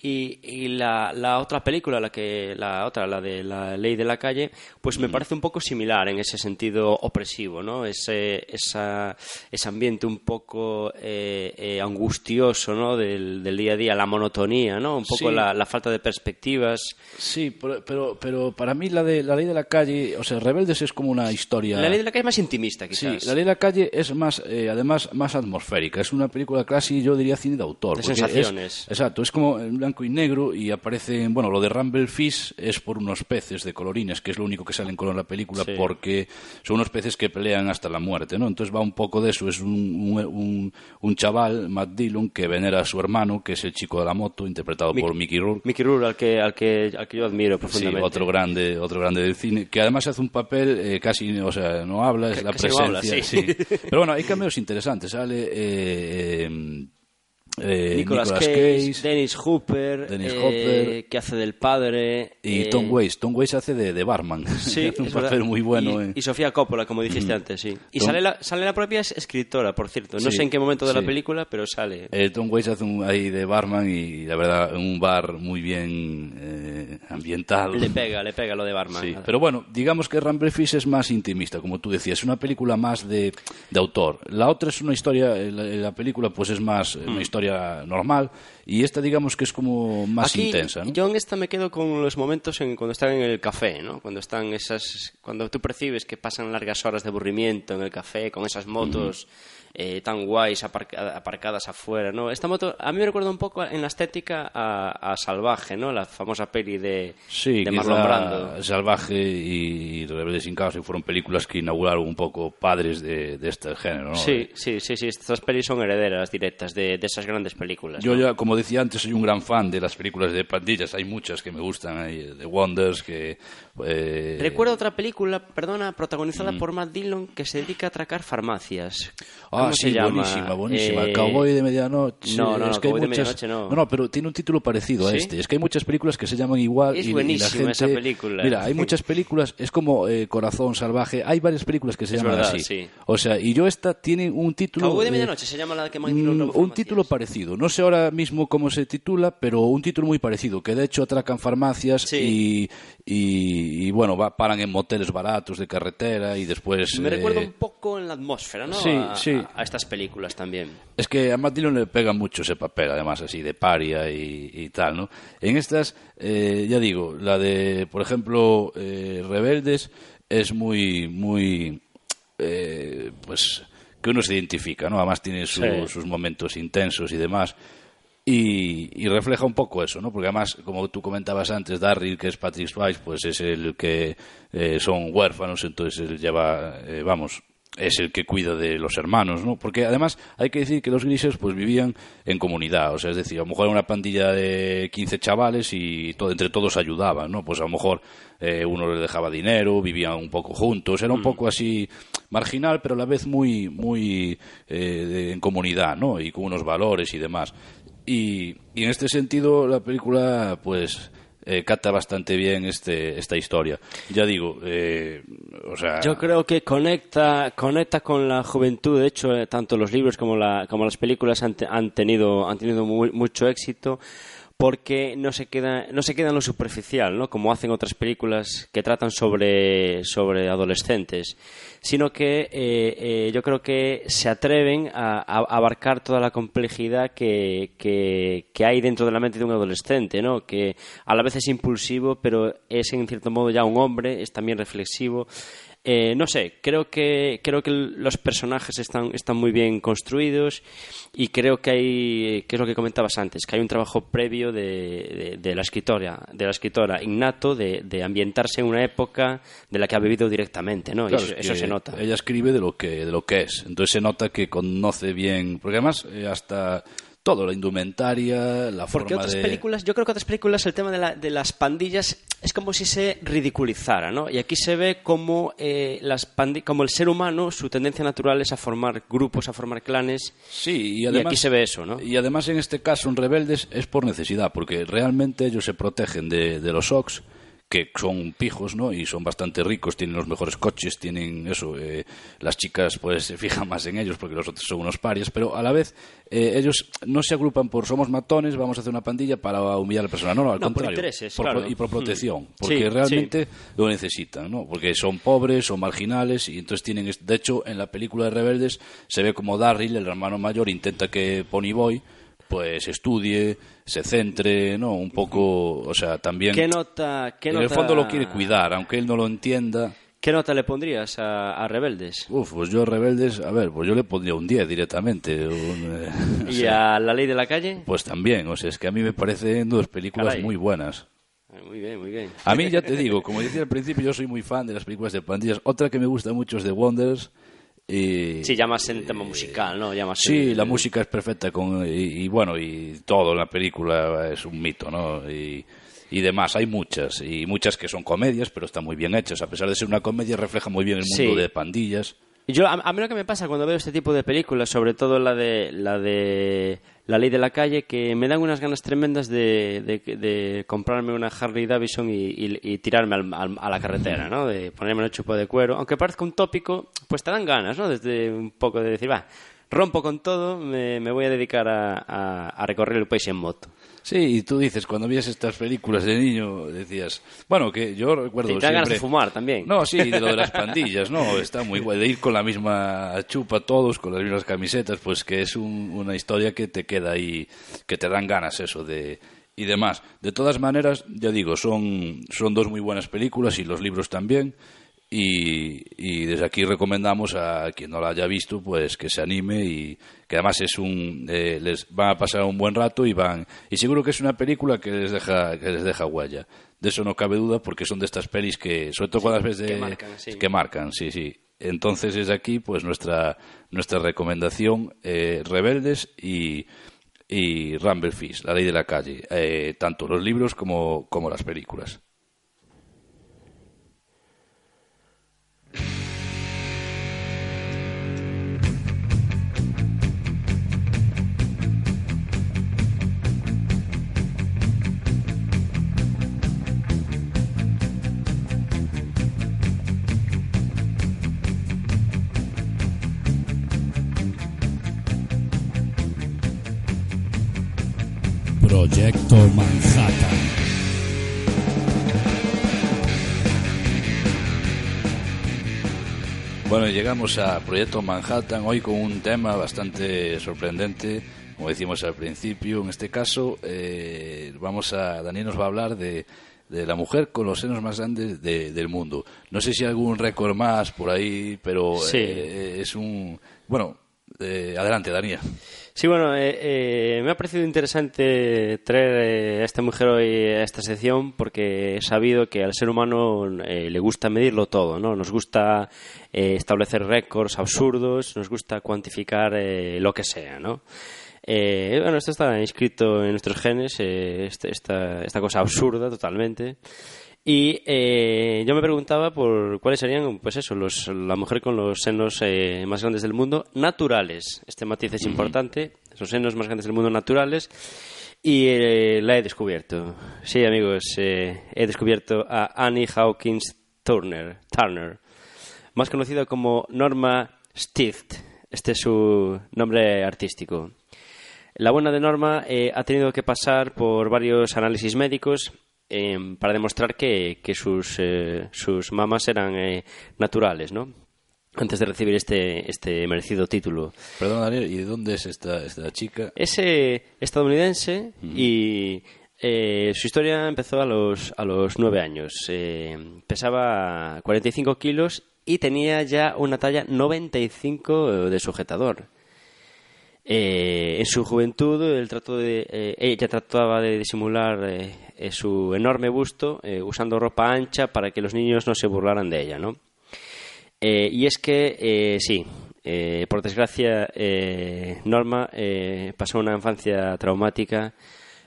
Y, y la, la otra película, la que la otra, la de la ley de la calle, pues me parece un poco similar en ese sentido opresivo, ¿no? Ese, esa, ese ambiente un poco eh, eh, angustioso, ¿no? Del, del día a día, la monotonía, ¿no? Un poco Sí. la, la falta de perspectivas. Sí, pero, pero, pero para mí la de la ley de la calle, o sea, Rebeldes es como una historia... La ley de la calle es más intimista, Sí, quizás. La ley de la calle es más, eh, además, más atmosférica. Es una película casi, yo diría, cine de autor. De sensaciones. es- exacto, es como en blanco y negro y aparecen, bueno, lo de Rumble Fish es por unos peces de colorines, que es lo único que sale en color en la película, Sí. porque son unos peces que pelean hasta la muerte, ¿no? Entonces va un poco de eso. Es un, un, un- un chaval, Matt Dillon, que venera a su hermano, que es el chico de la moto, interpretado Mick- por Mickey Rourke. Mickey Rourke, al que, al que, al que yo admiro Sí, profundamente. otro grande, otro grande del cine, que además hace un papel eh, casi, o sea, no habla, es Que- la no presencia. habla, sí. Pero bueno, hay [LAUGHS] cameos interesantes. Sale eh, eh, Nicolas, Nicolas Cage, Cage Dennis Hooper, Dennis eh, Hopper. que hace del padre. y eh, Tom Waits. Tom Waits hace de, de barman. [LAUGHS] Sí, [LAUGHS] un papel verdad. muy bueno. Y, y Sofía Coppola, como dijiste antes, sí. Y Tom- sale la, sale la propia es- escritora, por cierto. No Sí, sé en qué momento de la película, pero sale. Tom Waits hace un, ahí de barman y la verdad un bar muy bien ambientado. Le pega, le pega lo de Barman. Sí, pero bueno, digamos que Rumble Fish es más intimista, como tú decías, es una película más de, de autor. La otra es una historia, la, la película pues es más una historia normal y esta digamos que es como más Aquí, intensa, ¿no? Yo en esta me quedo con los momentos en cuando están en el café, ¿no? Cuando están esas, cuando tú percibes que pasan largas horas de aburrimiento en el café con esas motos eh, tan guays aparca- aparcadas afuera, ¿no? Esta moto a mí me recuerda un poco en la estética a, a Salvaje, ¿no? La famosa peli de, Sí, de que Marlon Brando. Salvaje y Rebelde sin causa y fueron películas que inauguraron un poco padres de, de este género, ¿no? Sí, sí, sí, sí. Estas pelis son herederas directas de, de esas grandes películas. Yo ¿no? ya, como decía antes, soy un gran fan de las películas de pandillas. Hay muchas que me gustan, hay The Wonders, que... eh, Recuerdo otra película, perdona, protagonizada por Matt Dillon que se dedica a atracar farmacias. Ah, ¿Cómo sí, se llama? buenísima, buenísima. Eh, Cowboy de medianoche. no, no, es no, que hay Cowboy de muchas... Medianoche no. pero tiene un título parecido ¿Sí? a este. Es que hay muchas películas que se llaman igual Es y, y la buenísima gente... esa película. Mira, hay [LAUGHS] muchas películas, es como eh, Corazón Salvaje. Hay varias películas que se Es llaman verdad, así. sí. O sea, y yo esta tiene un título... Cowboy de eh, Medianoche se llama la que Mm, un farmacias. título parecido. No sé ahora mismo cómo se titula, pero un título muy parecido. Que de hecho atracan farmacias Sí. y, y, y, bueno, va- paran en moteles baratos de carretera y después. Me eh, recuerda un poco en la atmósfera, ¿no? sí, a, sí. a- a estas películas también. Es que a Matt Dillon le pega mucho ese papel, además, así de paria y, y tal, ¿no? En estas, eh, ya digo, la de, por ejemplo, eh, Rebeldes es muy, muy, eh, pues, que uno se identifica, ¿no? Además tiene su- Sí. sus momentos intensos y demás. Y, y refleja un poco eso, ¿no? Porque además, como tú comentabas antes, Darryl, que es Patrick Swayze, pues es el que eh, son huérfanos, entonces él lleva, eh, vamos, es el que cuida de los hermanos, ¿no? Porque además hay que decir que los grises pues vivían en comunidad, o sea, es decir, a lo mejor era una pandilla de 15 chavales y todo, entre todos ayudaban, ¿no? Pues a lo mejor eh, uno les dejaba dinero, vivían un poco juntos, era un poco así marginal, pero a la vez muy, muy eh, de- en comunidad, ¿no? Y con unos valores y demás. Y, y en este sentido la película, pues, eh, capta bastante bien este, esta historia. Ya digo, eh, o sea... Yo creo que conecta, conecta con la juventud. De hecho, eh, tanto los libros como, la, como las películas han, han tenido, han tenido mu- mucho éxito porque no se queda no se queda en lo superficial, ¿no? Como hacen otras películas que tratan sobre, sobre adolescentes, sino que eh, eh, yo creo que se atreven a, abarcar toda la complejidad que, que, que hay dentro de la mente de un adolescente, ¿no? Que a la vez es impulsivo, pero es en cierto modo ya un hombre, es también reflexivo. Eh, no sé, creo que creo que los personajes están, están muy bien construidos y creo que hay, que es lo que comentabas antes, que hay un trabajo previo de, de- de la escritora, de la escritora innato de, de ambientarse en una época de la que ha vivido directamente, ¿no? Y eso, es eso se nota. Ella escribe de lo que de lo que es. Entonces se nota que conoce bien, porque además eh, hasta todo, la indumentaria, la Porque forma otras de películas, yo creo que otras películas el tema de, la- de las pandillas es como si se ridiculizara, ¿no? Y aquí se ve como, eh, las pandi- como el ser humano, su tendencia natural es a formar grupos, a formar clanes. Sí, y Y además aquí se ve eso, ¿no? Y además en este caso en Rebeldes es por necesidad, porque realmente ellos se protegen de, de los Ox que son pijos, ¿no? Y son bastante ricos, tienen los mejores coches, tienen eso. eh, las chicas, pues, se fijan más en ellos porque los otros son unos parias, pero a la vez eh, ellos no se agrupan por somos matones, vamos a hacer una pandilla para humillar a la persona. No, no, al No, por contrario. intereses, por- claro. Y por protección, Mm. porque Sí, realmente lo necesitan, ¿no? Porque son pobres, son marginales y entonces tienen. De hecho, en la película de Rebeldes se ve como Darryl, el hermano mayor, intenta que Ponyboy pues estudie, se centre, ¿no? Un poco, o sea, también ¿Qué nota, qué en nota, el fondo lo quiere cuidar, aunque él no lo entienda. ¿Qué nota le pondrías a, a Rebeldes? Uf, pues yo Rebeldes, a ver, pues yo le pondría un 10 directamente. un, eh, [LAUGHS] o ¿Y sea, a La Ley de la Calle? Pues también, o sea, es que a mí me parecen dos películas Caray. muy buenas. Muy bien, muy bien. A mí ya te digo, como decía al principio, yo soy muy fan de las películas de pandillas. Otra que me gusta mucho es The Wonders. Y, Sí, ya más en tema musical, ¿no? Ya más Sí, la música es perfecta con, y, y bueno, y todo en la película es un mito, ¿no? Y, y demás, hay muchas, y muchas que son comedias, pero están muy bien hechas. A pesar de ser una comedia, refleja muy bien el mundo Sí. de pandillas. Yo, a, a mí lo que me pasa cuando veo este tipo de películas, sobre todo la de la de La Ley de la Calle, que me dan unas ganas tremendas de, de- de comprarme una Harley Davidson y, tirarme al- al- a la carretera, ¿no? De ponerme el chupo de cuero. Aunque parezca un tópico, pues te dan ganas, ¿no? Desde un poco de decir, va, rompo con todo, me, me voy a dedicar a- a recorrer el país en moto. Sí, y tú dices, cuando vías estas películas de niño, decías, bueno, que yo recuerdo te dan ganas siempre- de fumar también. No, sí, de lo de las [LAUGHS] pandillas, ¿no? Está muy guay. De ir con la misma chupa todos, con las mismas camisetas, pues que es un- una historia que te queda ahí, que te dan ganas eso de y demás. De todas maneras, ya digo, son, son dos muy buenas películas y los libros también. Y, y desde aquí recomendamos a quien no la haya visto, pues que se anime y que además es un, eh, les van a pasar un buen rato y van, y seguro que es una película que les deja, que les deja huella. De eso no cabe duda porque son de estas pelis que, sobre todo cuando las ves de, que marcan, sí. que marcan, sí, sí. Entonces es aquí pues nuestra, nuestra recomendación, eh, Rebeldes y, y Rumble Fish, La Ley de la Calle, eh, tanto los libros como, como las películas. Proyecto Manhattan. Bueno, llegamos a Proyecto Manhattan hoy con un tema bastante sorprendente, como decimos al principio. En este caso, eh, vamos a Daniel nos va a hablar de, de la mujer con los senos más grandes de- del mundo. No sé si hay algún récord más por ahí, pero Sí. eh, es un bueno. Eh, adelante, Daniel. Sí, bueno, eh, eh, me ha parecido interesante traer eh, a esta mujer hoy a esta sección porque he sabido que al ser humano eh, le gusta medirlo todo, ¿no? Nos gusta establecer récords absurdos, nos gusta cuantificar lo que sea, ¿no? Eh, bueno, esto está inscrito en nuestros genes, eh, este- esta, esta cosa absurda totalmente. Y eh, yo me preguntaba por cuáles serían, pues eso, los, la mujer con los senos eh, más grandes del mundo, naturales. Este matiz es importante, esos senos más grandes del mundo naturales. Y eh, la he descubierto. Sí, amigos, eh, he descubierto a Annie Hawkins Turner, Turner, más conocida como Norma Stift. Este es su nombre artístico. La buena de Norma eh, ha tenido que pasar por varios análisis médicos eh, para demostrar que, que sus, eh, sus mamas eran eh, naturales, ¿no? Antes de recibir este, este merecido título. Perdón, Daniel, ¿y de dónde es esta, esta chica? Es eh, estadounidense y eh, su historia empezó a los, a los nueve años. Eh, pesaba 45 kilos y tenía ya una talla 95 de sujetador. Eh, en su juventud él trató de, eh, ella trataba de disimular eh, su enorme busto eh, usando ropa ancha para que los niños no se burlaran de ella, ¿no? Eh, y es que, eh, sí, por desgracia, Norma pasó una infancia traumática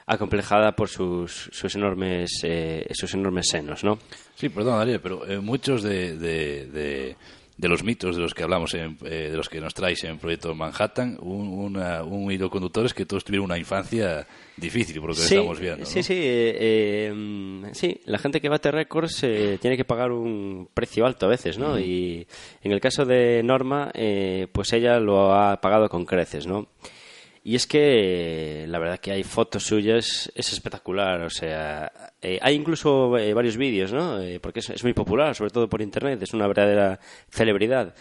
acomplejada por sus, sus, enormes, sus enormes senos, ¿no? Sí, perdón, Daniel, pero muchos de, de, de, de los mitos de los que hablamos, en, eh, de los que nos traes en Proyecto Manhattan, un, una- un hilo conductor es que todos tuvieron una infancia difícil, por lo que Sí, estamos viendo. ¿no? sí, sí, eh, eh, sí, la gente que bate récords eh, tiene que pagar un precio alto a veces, ¿no? Y en el caso de Norma, eh, pues ella lo ha pagado con creces, ¿no? Y es que la verdad que hay fotos suyas, es espectacular, o sea, eh, hay incluso eh, varios vídeos, ¿no? Eh, porque es, es muy popular, sobre todo por internet, es una verdadera celebridad.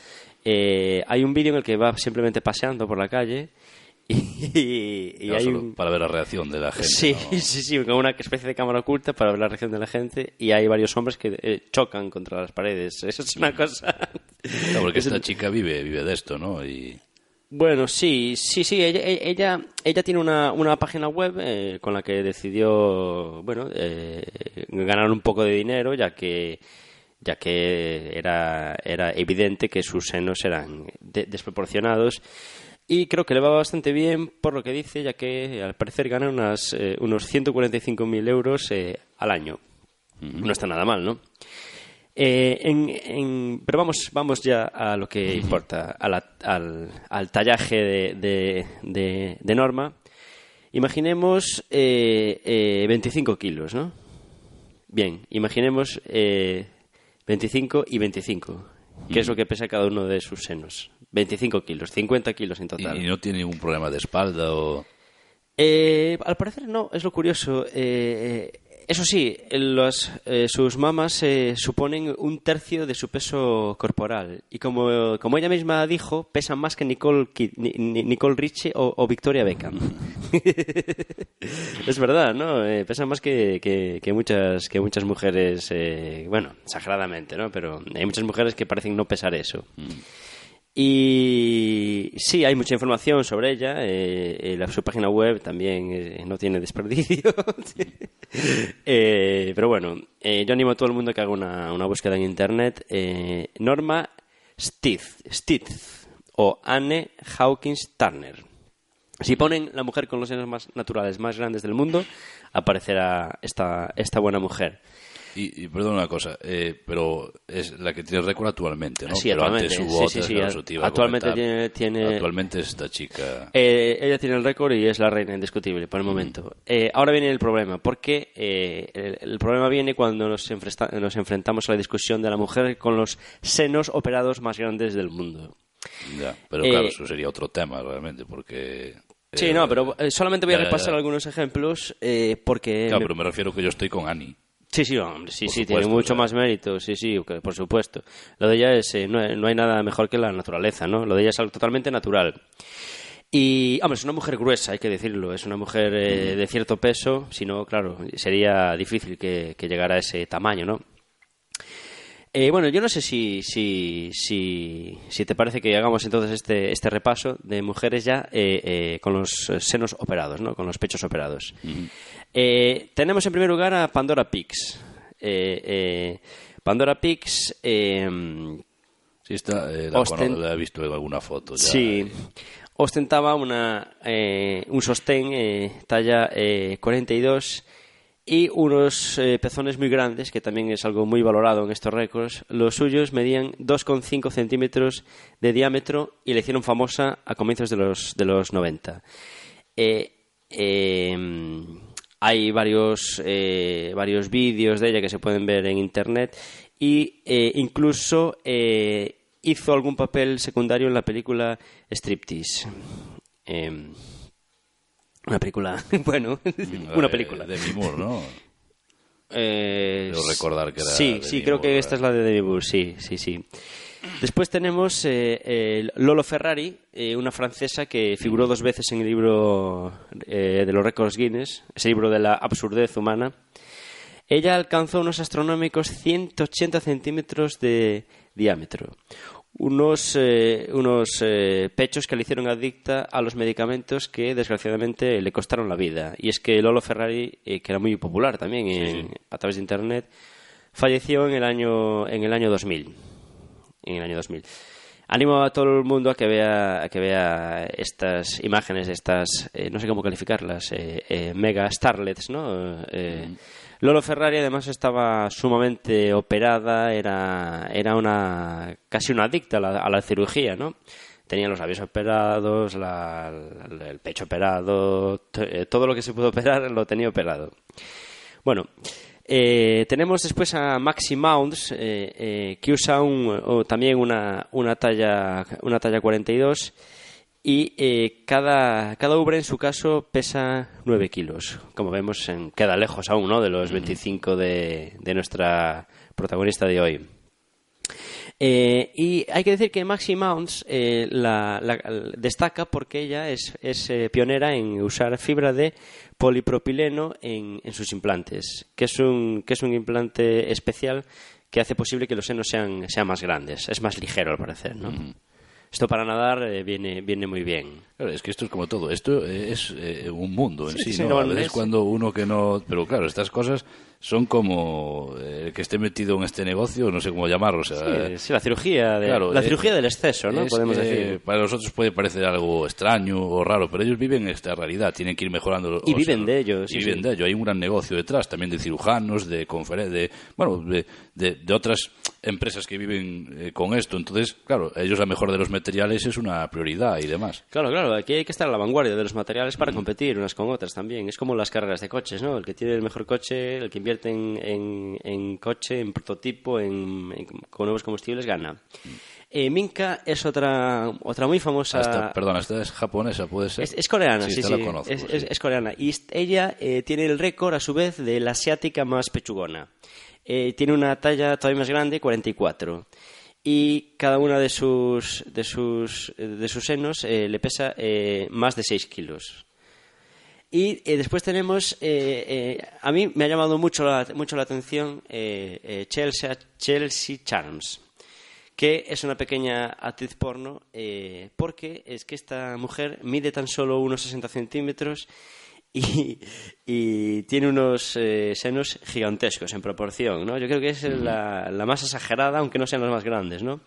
Eh, hay un vídeo en el que va simplemente paseando por la calle [LAUGHS] y, y No, hay un... Para ver la reacción de la gente. Sí, ¿no? [LAUGHS] sí, sí, con una especie de cámara oculta para ver la reacción de la gente y hay varios hombres que eh, chocan contra las paredes. [LAUGHS] Eso es una cosa... Claro, porque Es esta el- chica vive, vive de esto, ¿no? Y Bueno, sí, sí, sí. Ella, ella, ella tiene una, una página web eh, con la que decidió, bueno, eh, ganar un poco de dinero, ya que ya que era, era evidente que sus senos eran de- desproporcionados. Y creo que le va bastante bien por lo que dice, ya que al parecer gana unas, eh, unos 145.000 euros eh, al año. No está nada mal, ¿no? Eh, en, en- pero vamos, vamos ya a lo que importa, a la- al, al tallaje de, de- de- de Norma. Imaginemos eh, eh, 25 kilos, ¿no? Bien, imaginemos eh, 25 y 25. ¿Qué es lo que pesa cada uno de sus senos? 25 kilos, 50 kilos en total. y no tiene ningún problema de espalda o... Eh, al parecer no, es lo curioso. Eh, eh, eso sí, los, eh, sus mamas eh, suponen un tercio de su peso corporal. Y como, como ella misma dijo, pesan más que Nicole, Kid- Ni- Ni- Nicole Richie o, o Victoria Beckham. [LAUGHS] es verdad, ¿no? Eh, pesan más que, que- que muchas, que muchas mujeres, eh, bueno, exageradamente, ¿no? Pero hay muchas mujeres que parecen no pesar eso. Y sí, hay mucha información sobre ella. eh, eh, la, su página web también eh, no tiene desperdicio. [LAUGHS] Eh, pero bueno, yo animo a todo el mundo que haga una, una búsqueda en internet. Norma Stith, Stith o Anne Hawkins Turner. Si ponen la mujer con los senos más naturales más grandes del mundo, aparecerá esta, esta buena mujer. Y, y perdón una cosa, eh, pero es la que tiene récord actualmente, ¿no? Sí, pero actualmente. antes hubo Sí, sí, sí, actualmente tiene- tiene- Actualmente esta chica... Eh, ella tiene el récord y es la reina indiscutible por el momento. Eh, ahora viene el problema, porque el, el problema viene cuando nos, enfresta- nos enfrentamos a la discusión de la mujer con los senos operados más grandes del mundo. Ya, pero claro, eso sería otro tema realmente, porque... Sí, no, pero solamente voy a repasar algunos ejemplos porque... Claro, me- pero me refiero que yo estoy con Ani. Sí, sí, hombre, sí, Por sí, supuesto, tiene mucho o sea. más mérito, sí, sí, por supuesto. Lo de ella es, eh, no, hay- no hay nada mejor que la naturaleza, ¿no? Lo de ella es algo totalmente natural. Y, hombre, es una mujer gruesa, hay que decirlo, es una mujer eh, de cierto peso, si no, claro, sería difícil que, que llegara a ese tamaño, ¿no? Eh, bueno, yo no sé si, si, si, si te parece que hagamos entonces este, este repaso de mujeres ya eh, eh, con los senos operados, ¿no? Con los pechos operados. Eh, tenemos en primer lugar a Pandora Pix. Eh, eh, Pandora Pix, Sí, está, la, la he visto en alguna foto. Ya, sí, ostentaba una, un sostén talla eh, 42 y unos pezones muy grandes, que también es algo muy valorado en estos récords. Los suyos medían 2,5 centímetros de diámetro y le hicieron famosa a comienzos de los, de los 90. Eh, eh, hay varios, eh, varios vídeos de ella que se pueden ver en internet y eh, incluso eh, hizo algún papel secundario en la película Striptease. Em, una película, [LAUGHS] bueno, [LAUGHS] una eh, película. De Moore, ¿no? Eh, Creo recordar que era Sí, sí, creo que esta es la de Demi Moore, sí, sí, sí. Después tenemos eh, eh, Lolo Ferrari, eh, una francesa que figuró dos veces en el libro eh, de los récords Guinness, ese libro de la absurdez humana. Ella alcanzó unos astronómicos 180 centímetros de diámetro, unos, eh, unos pechos que le hicieron adicta a los medicamentos que desgraciadamente le costaron la vida. Y es que Lolo Ferrari, que era muy popular también en- a través de Internet, falleció en el año, en el año 2000. En el año 2000. Animo a todo el mundo a que vea, a que vea estas imágenes, estas, eh, no sé cómo calificarlas, eh, eh, mega starlets, ¿no? Eh, Lolo Ferrari además estaba sumamente operada, era, era una casi una adicta a la, a la cirugía, ¿no? Tenía los labios operados, la- la- el pecho operado, todo lo que se pudo operar lo tenía operado. Bueno, eh, tenemos después a Maxi Mounds, eh, eh, que usa un- o también una, una, talla, una talla 42 y cada, cada ubre en su caso pesa 9 kilos. Como vemos, en- queda lejos aún ¿no? de los 25 de, de nuestra protagonista de hoy. Eh, y hay que decir que Maxi Mounts eh, la- la- destaca porque ella es, es, eh, pionera en usar fibra de polipropileno en, en sus implantes, que es, un, que es un implante especial que hace posible que los senos sean, sean más grandes. Es más ligero al parecer, ¿no? Esto para nadar eh, viene, viene muy bien. Claro, es que esto es como todo. Esto es eh, un mundo en sí, sí, ¿no? no, A veces es- cuando uno que no... Pero claro, estas cosas son como eh, el que esté metido en este negocio, no sé cómo llamarlo. O sea, Sí, sí, la cirugía, de- Claro, la eh, cirugía del exceso, ¿no? es, Podemos eh, decir. Para nosotros puede parecer algo extraño o raro, pero ellos viven esta realidad, tienen que ir mejorando. Y viven sea, de ello, Y sí, viven de ello. Hay un gran negocio detrás, también de cirujanos, de conferen- de bueno, de, de- de otras empresas que viven eh, con esto. Entonces, claro, ellos la mejor de los materiales es una prioridad y demás. Claro, claro, aquí hay que estar a la vanguardia de los materiales para competir unas con otras también. Es como las carreras de coches, ¿no? El que tiene el mejor coche, el que invierte en, en- en coche, en prototipo, en, en- con nuevos combustibles, gana. Eh, Minka es otra, otra muy famosa. Esta, perdona, esta es japonesa, puede ser. Es, es coreana, sí, esta sí. la conozco, es, sí. es- es coreana. Y ella eh, tiene el récord, a su vez, de la asiática más pechugona. Eh, tiene una talla todavía más grande, 44. Y cada una de sus, de sus, de sus senos eh, le pesa más de 6 kilos. Y eh, después tenemos, eh, eh, a mí me ha llamado mucho la, mucho la atención Chelsea, Chelsea Charms que es una pequeña actriz porno, porque es que esta mujer mide tan solo unos 60 centímetros y, [LAUGHS] y tiene unos senos gigantescos en proporción, ¿no? Yo creo que es la, la más exagerada, aunque no sean los más grandes, ¿no?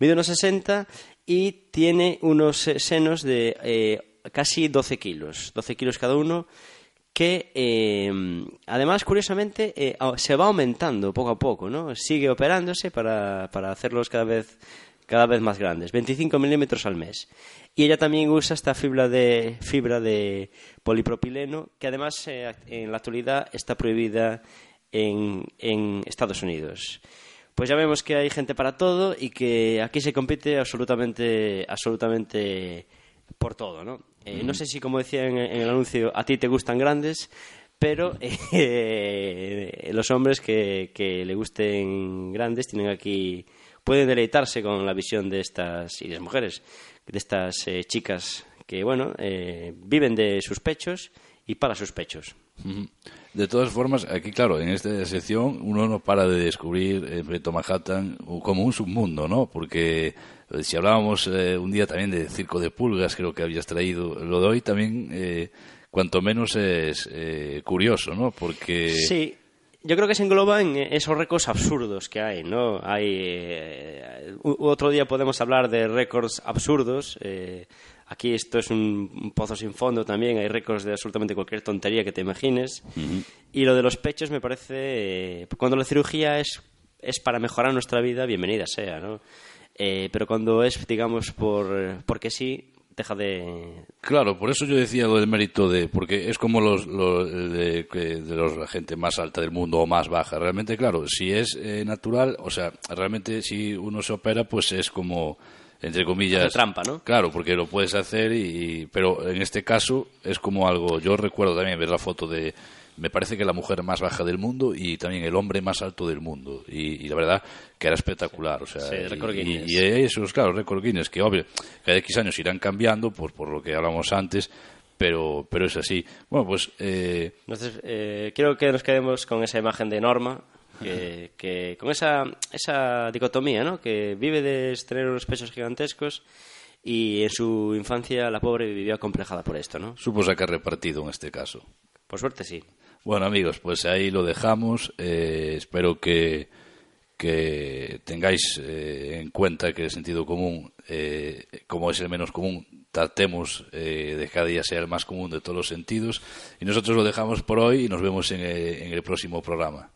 Mide unos 60 y tiene unos senos de casi 12 kilos, 12 kilos cada uno, que eh, además, curiosamente, eh, se va aumentando poco a poco, ¿no? Sigue operándose para, para hacerlos cada vez, cada vez más grandes, 25 milímetros al mes. Y ella también usa esta fibra de, fibra de polipropileno, que además eh, en la actualidad está prohibida en, en Estados Unidos. Pues ya vemos que hay gente para todo y que aquí se compite absolutamente, absolutamente por todo, ¿no? Eh, No sé si, como decía en, en el anuncio, a ti te gustan grandes, pero [LAUGHS] eh, los hombres que, que le gusten grandes tienen aquí pueden deleitarse con la visión de estas y las mujeres de estas eh, chicas que bueno eh, viven de sus pechos y para sus pechos. De todas formas, aquí, claro, en esta sección uno no para de descubrir en Proyecto Manhattan como un submundo, ¿no? Porque eh, si hablábamos eh, un día también de Circo de Pulgas, creo que habías traído, lo de hoy también, eh, cuanto menos es eh, curioso, ¿no? Porque... Sí, yo creo que se engloba en esos récords absurdos que hay, ¿no? Hay eh, otro día podemos hablar de récords absurdos. Aquí esto es un, pozo sin fondo también. Hay récords de absolutamente cualquier tontería que te imagines. Y lo de los pechos me parece eh, cuando la cirugía es es para mejorar nuestra vida, bienvenida sea, ¿no? Eh, pero cuando es, digamos, por porque sí, deja de Claro, por eso yo decía lo del mérito de, porque es como los, los de, que- de los, la gente más alta del mundo o más baja. Realmente, claro, si es eh, natural, o sea, realmente si uno se opera, pues es como, entre comillas... Hace trampa, ¿no? Claro, porque lo puedes hacer, y, pero en este caso es como algo, yo recuerdo también ver la foto de, me parece que la mujer más baja del mundo y también el hombre más alto del mundo. Y, y la verdad que era espectacular. O sea, Sí, y- y esos, claro, récord Guinness, que obvio, cada X años irán cambiando por, por lo que hablamos antes, pero, pero es así. Bueno, pues eh, Entonces, eh, quiero que nos quedemos con esa imagen de Norma, que, que- con esa, esa dicotomía, ¿no? Que vive de tener unos pechos gigantescos y en su infancia la pobre vivió acomplejada por esto, ¿no? supo sacar repartido en este caso. Por suerte sí. Bueno, amigos, pues ahí lo dejamos. Eh, espero que, que tengáis eh, en cuenta que el sentido común, eh, como es el menos común, tratemos eh, de cada día sea el más común de todos los sentidos. Y nosotros lo dejamos por hoy y nos vemos en, en el próximo programa.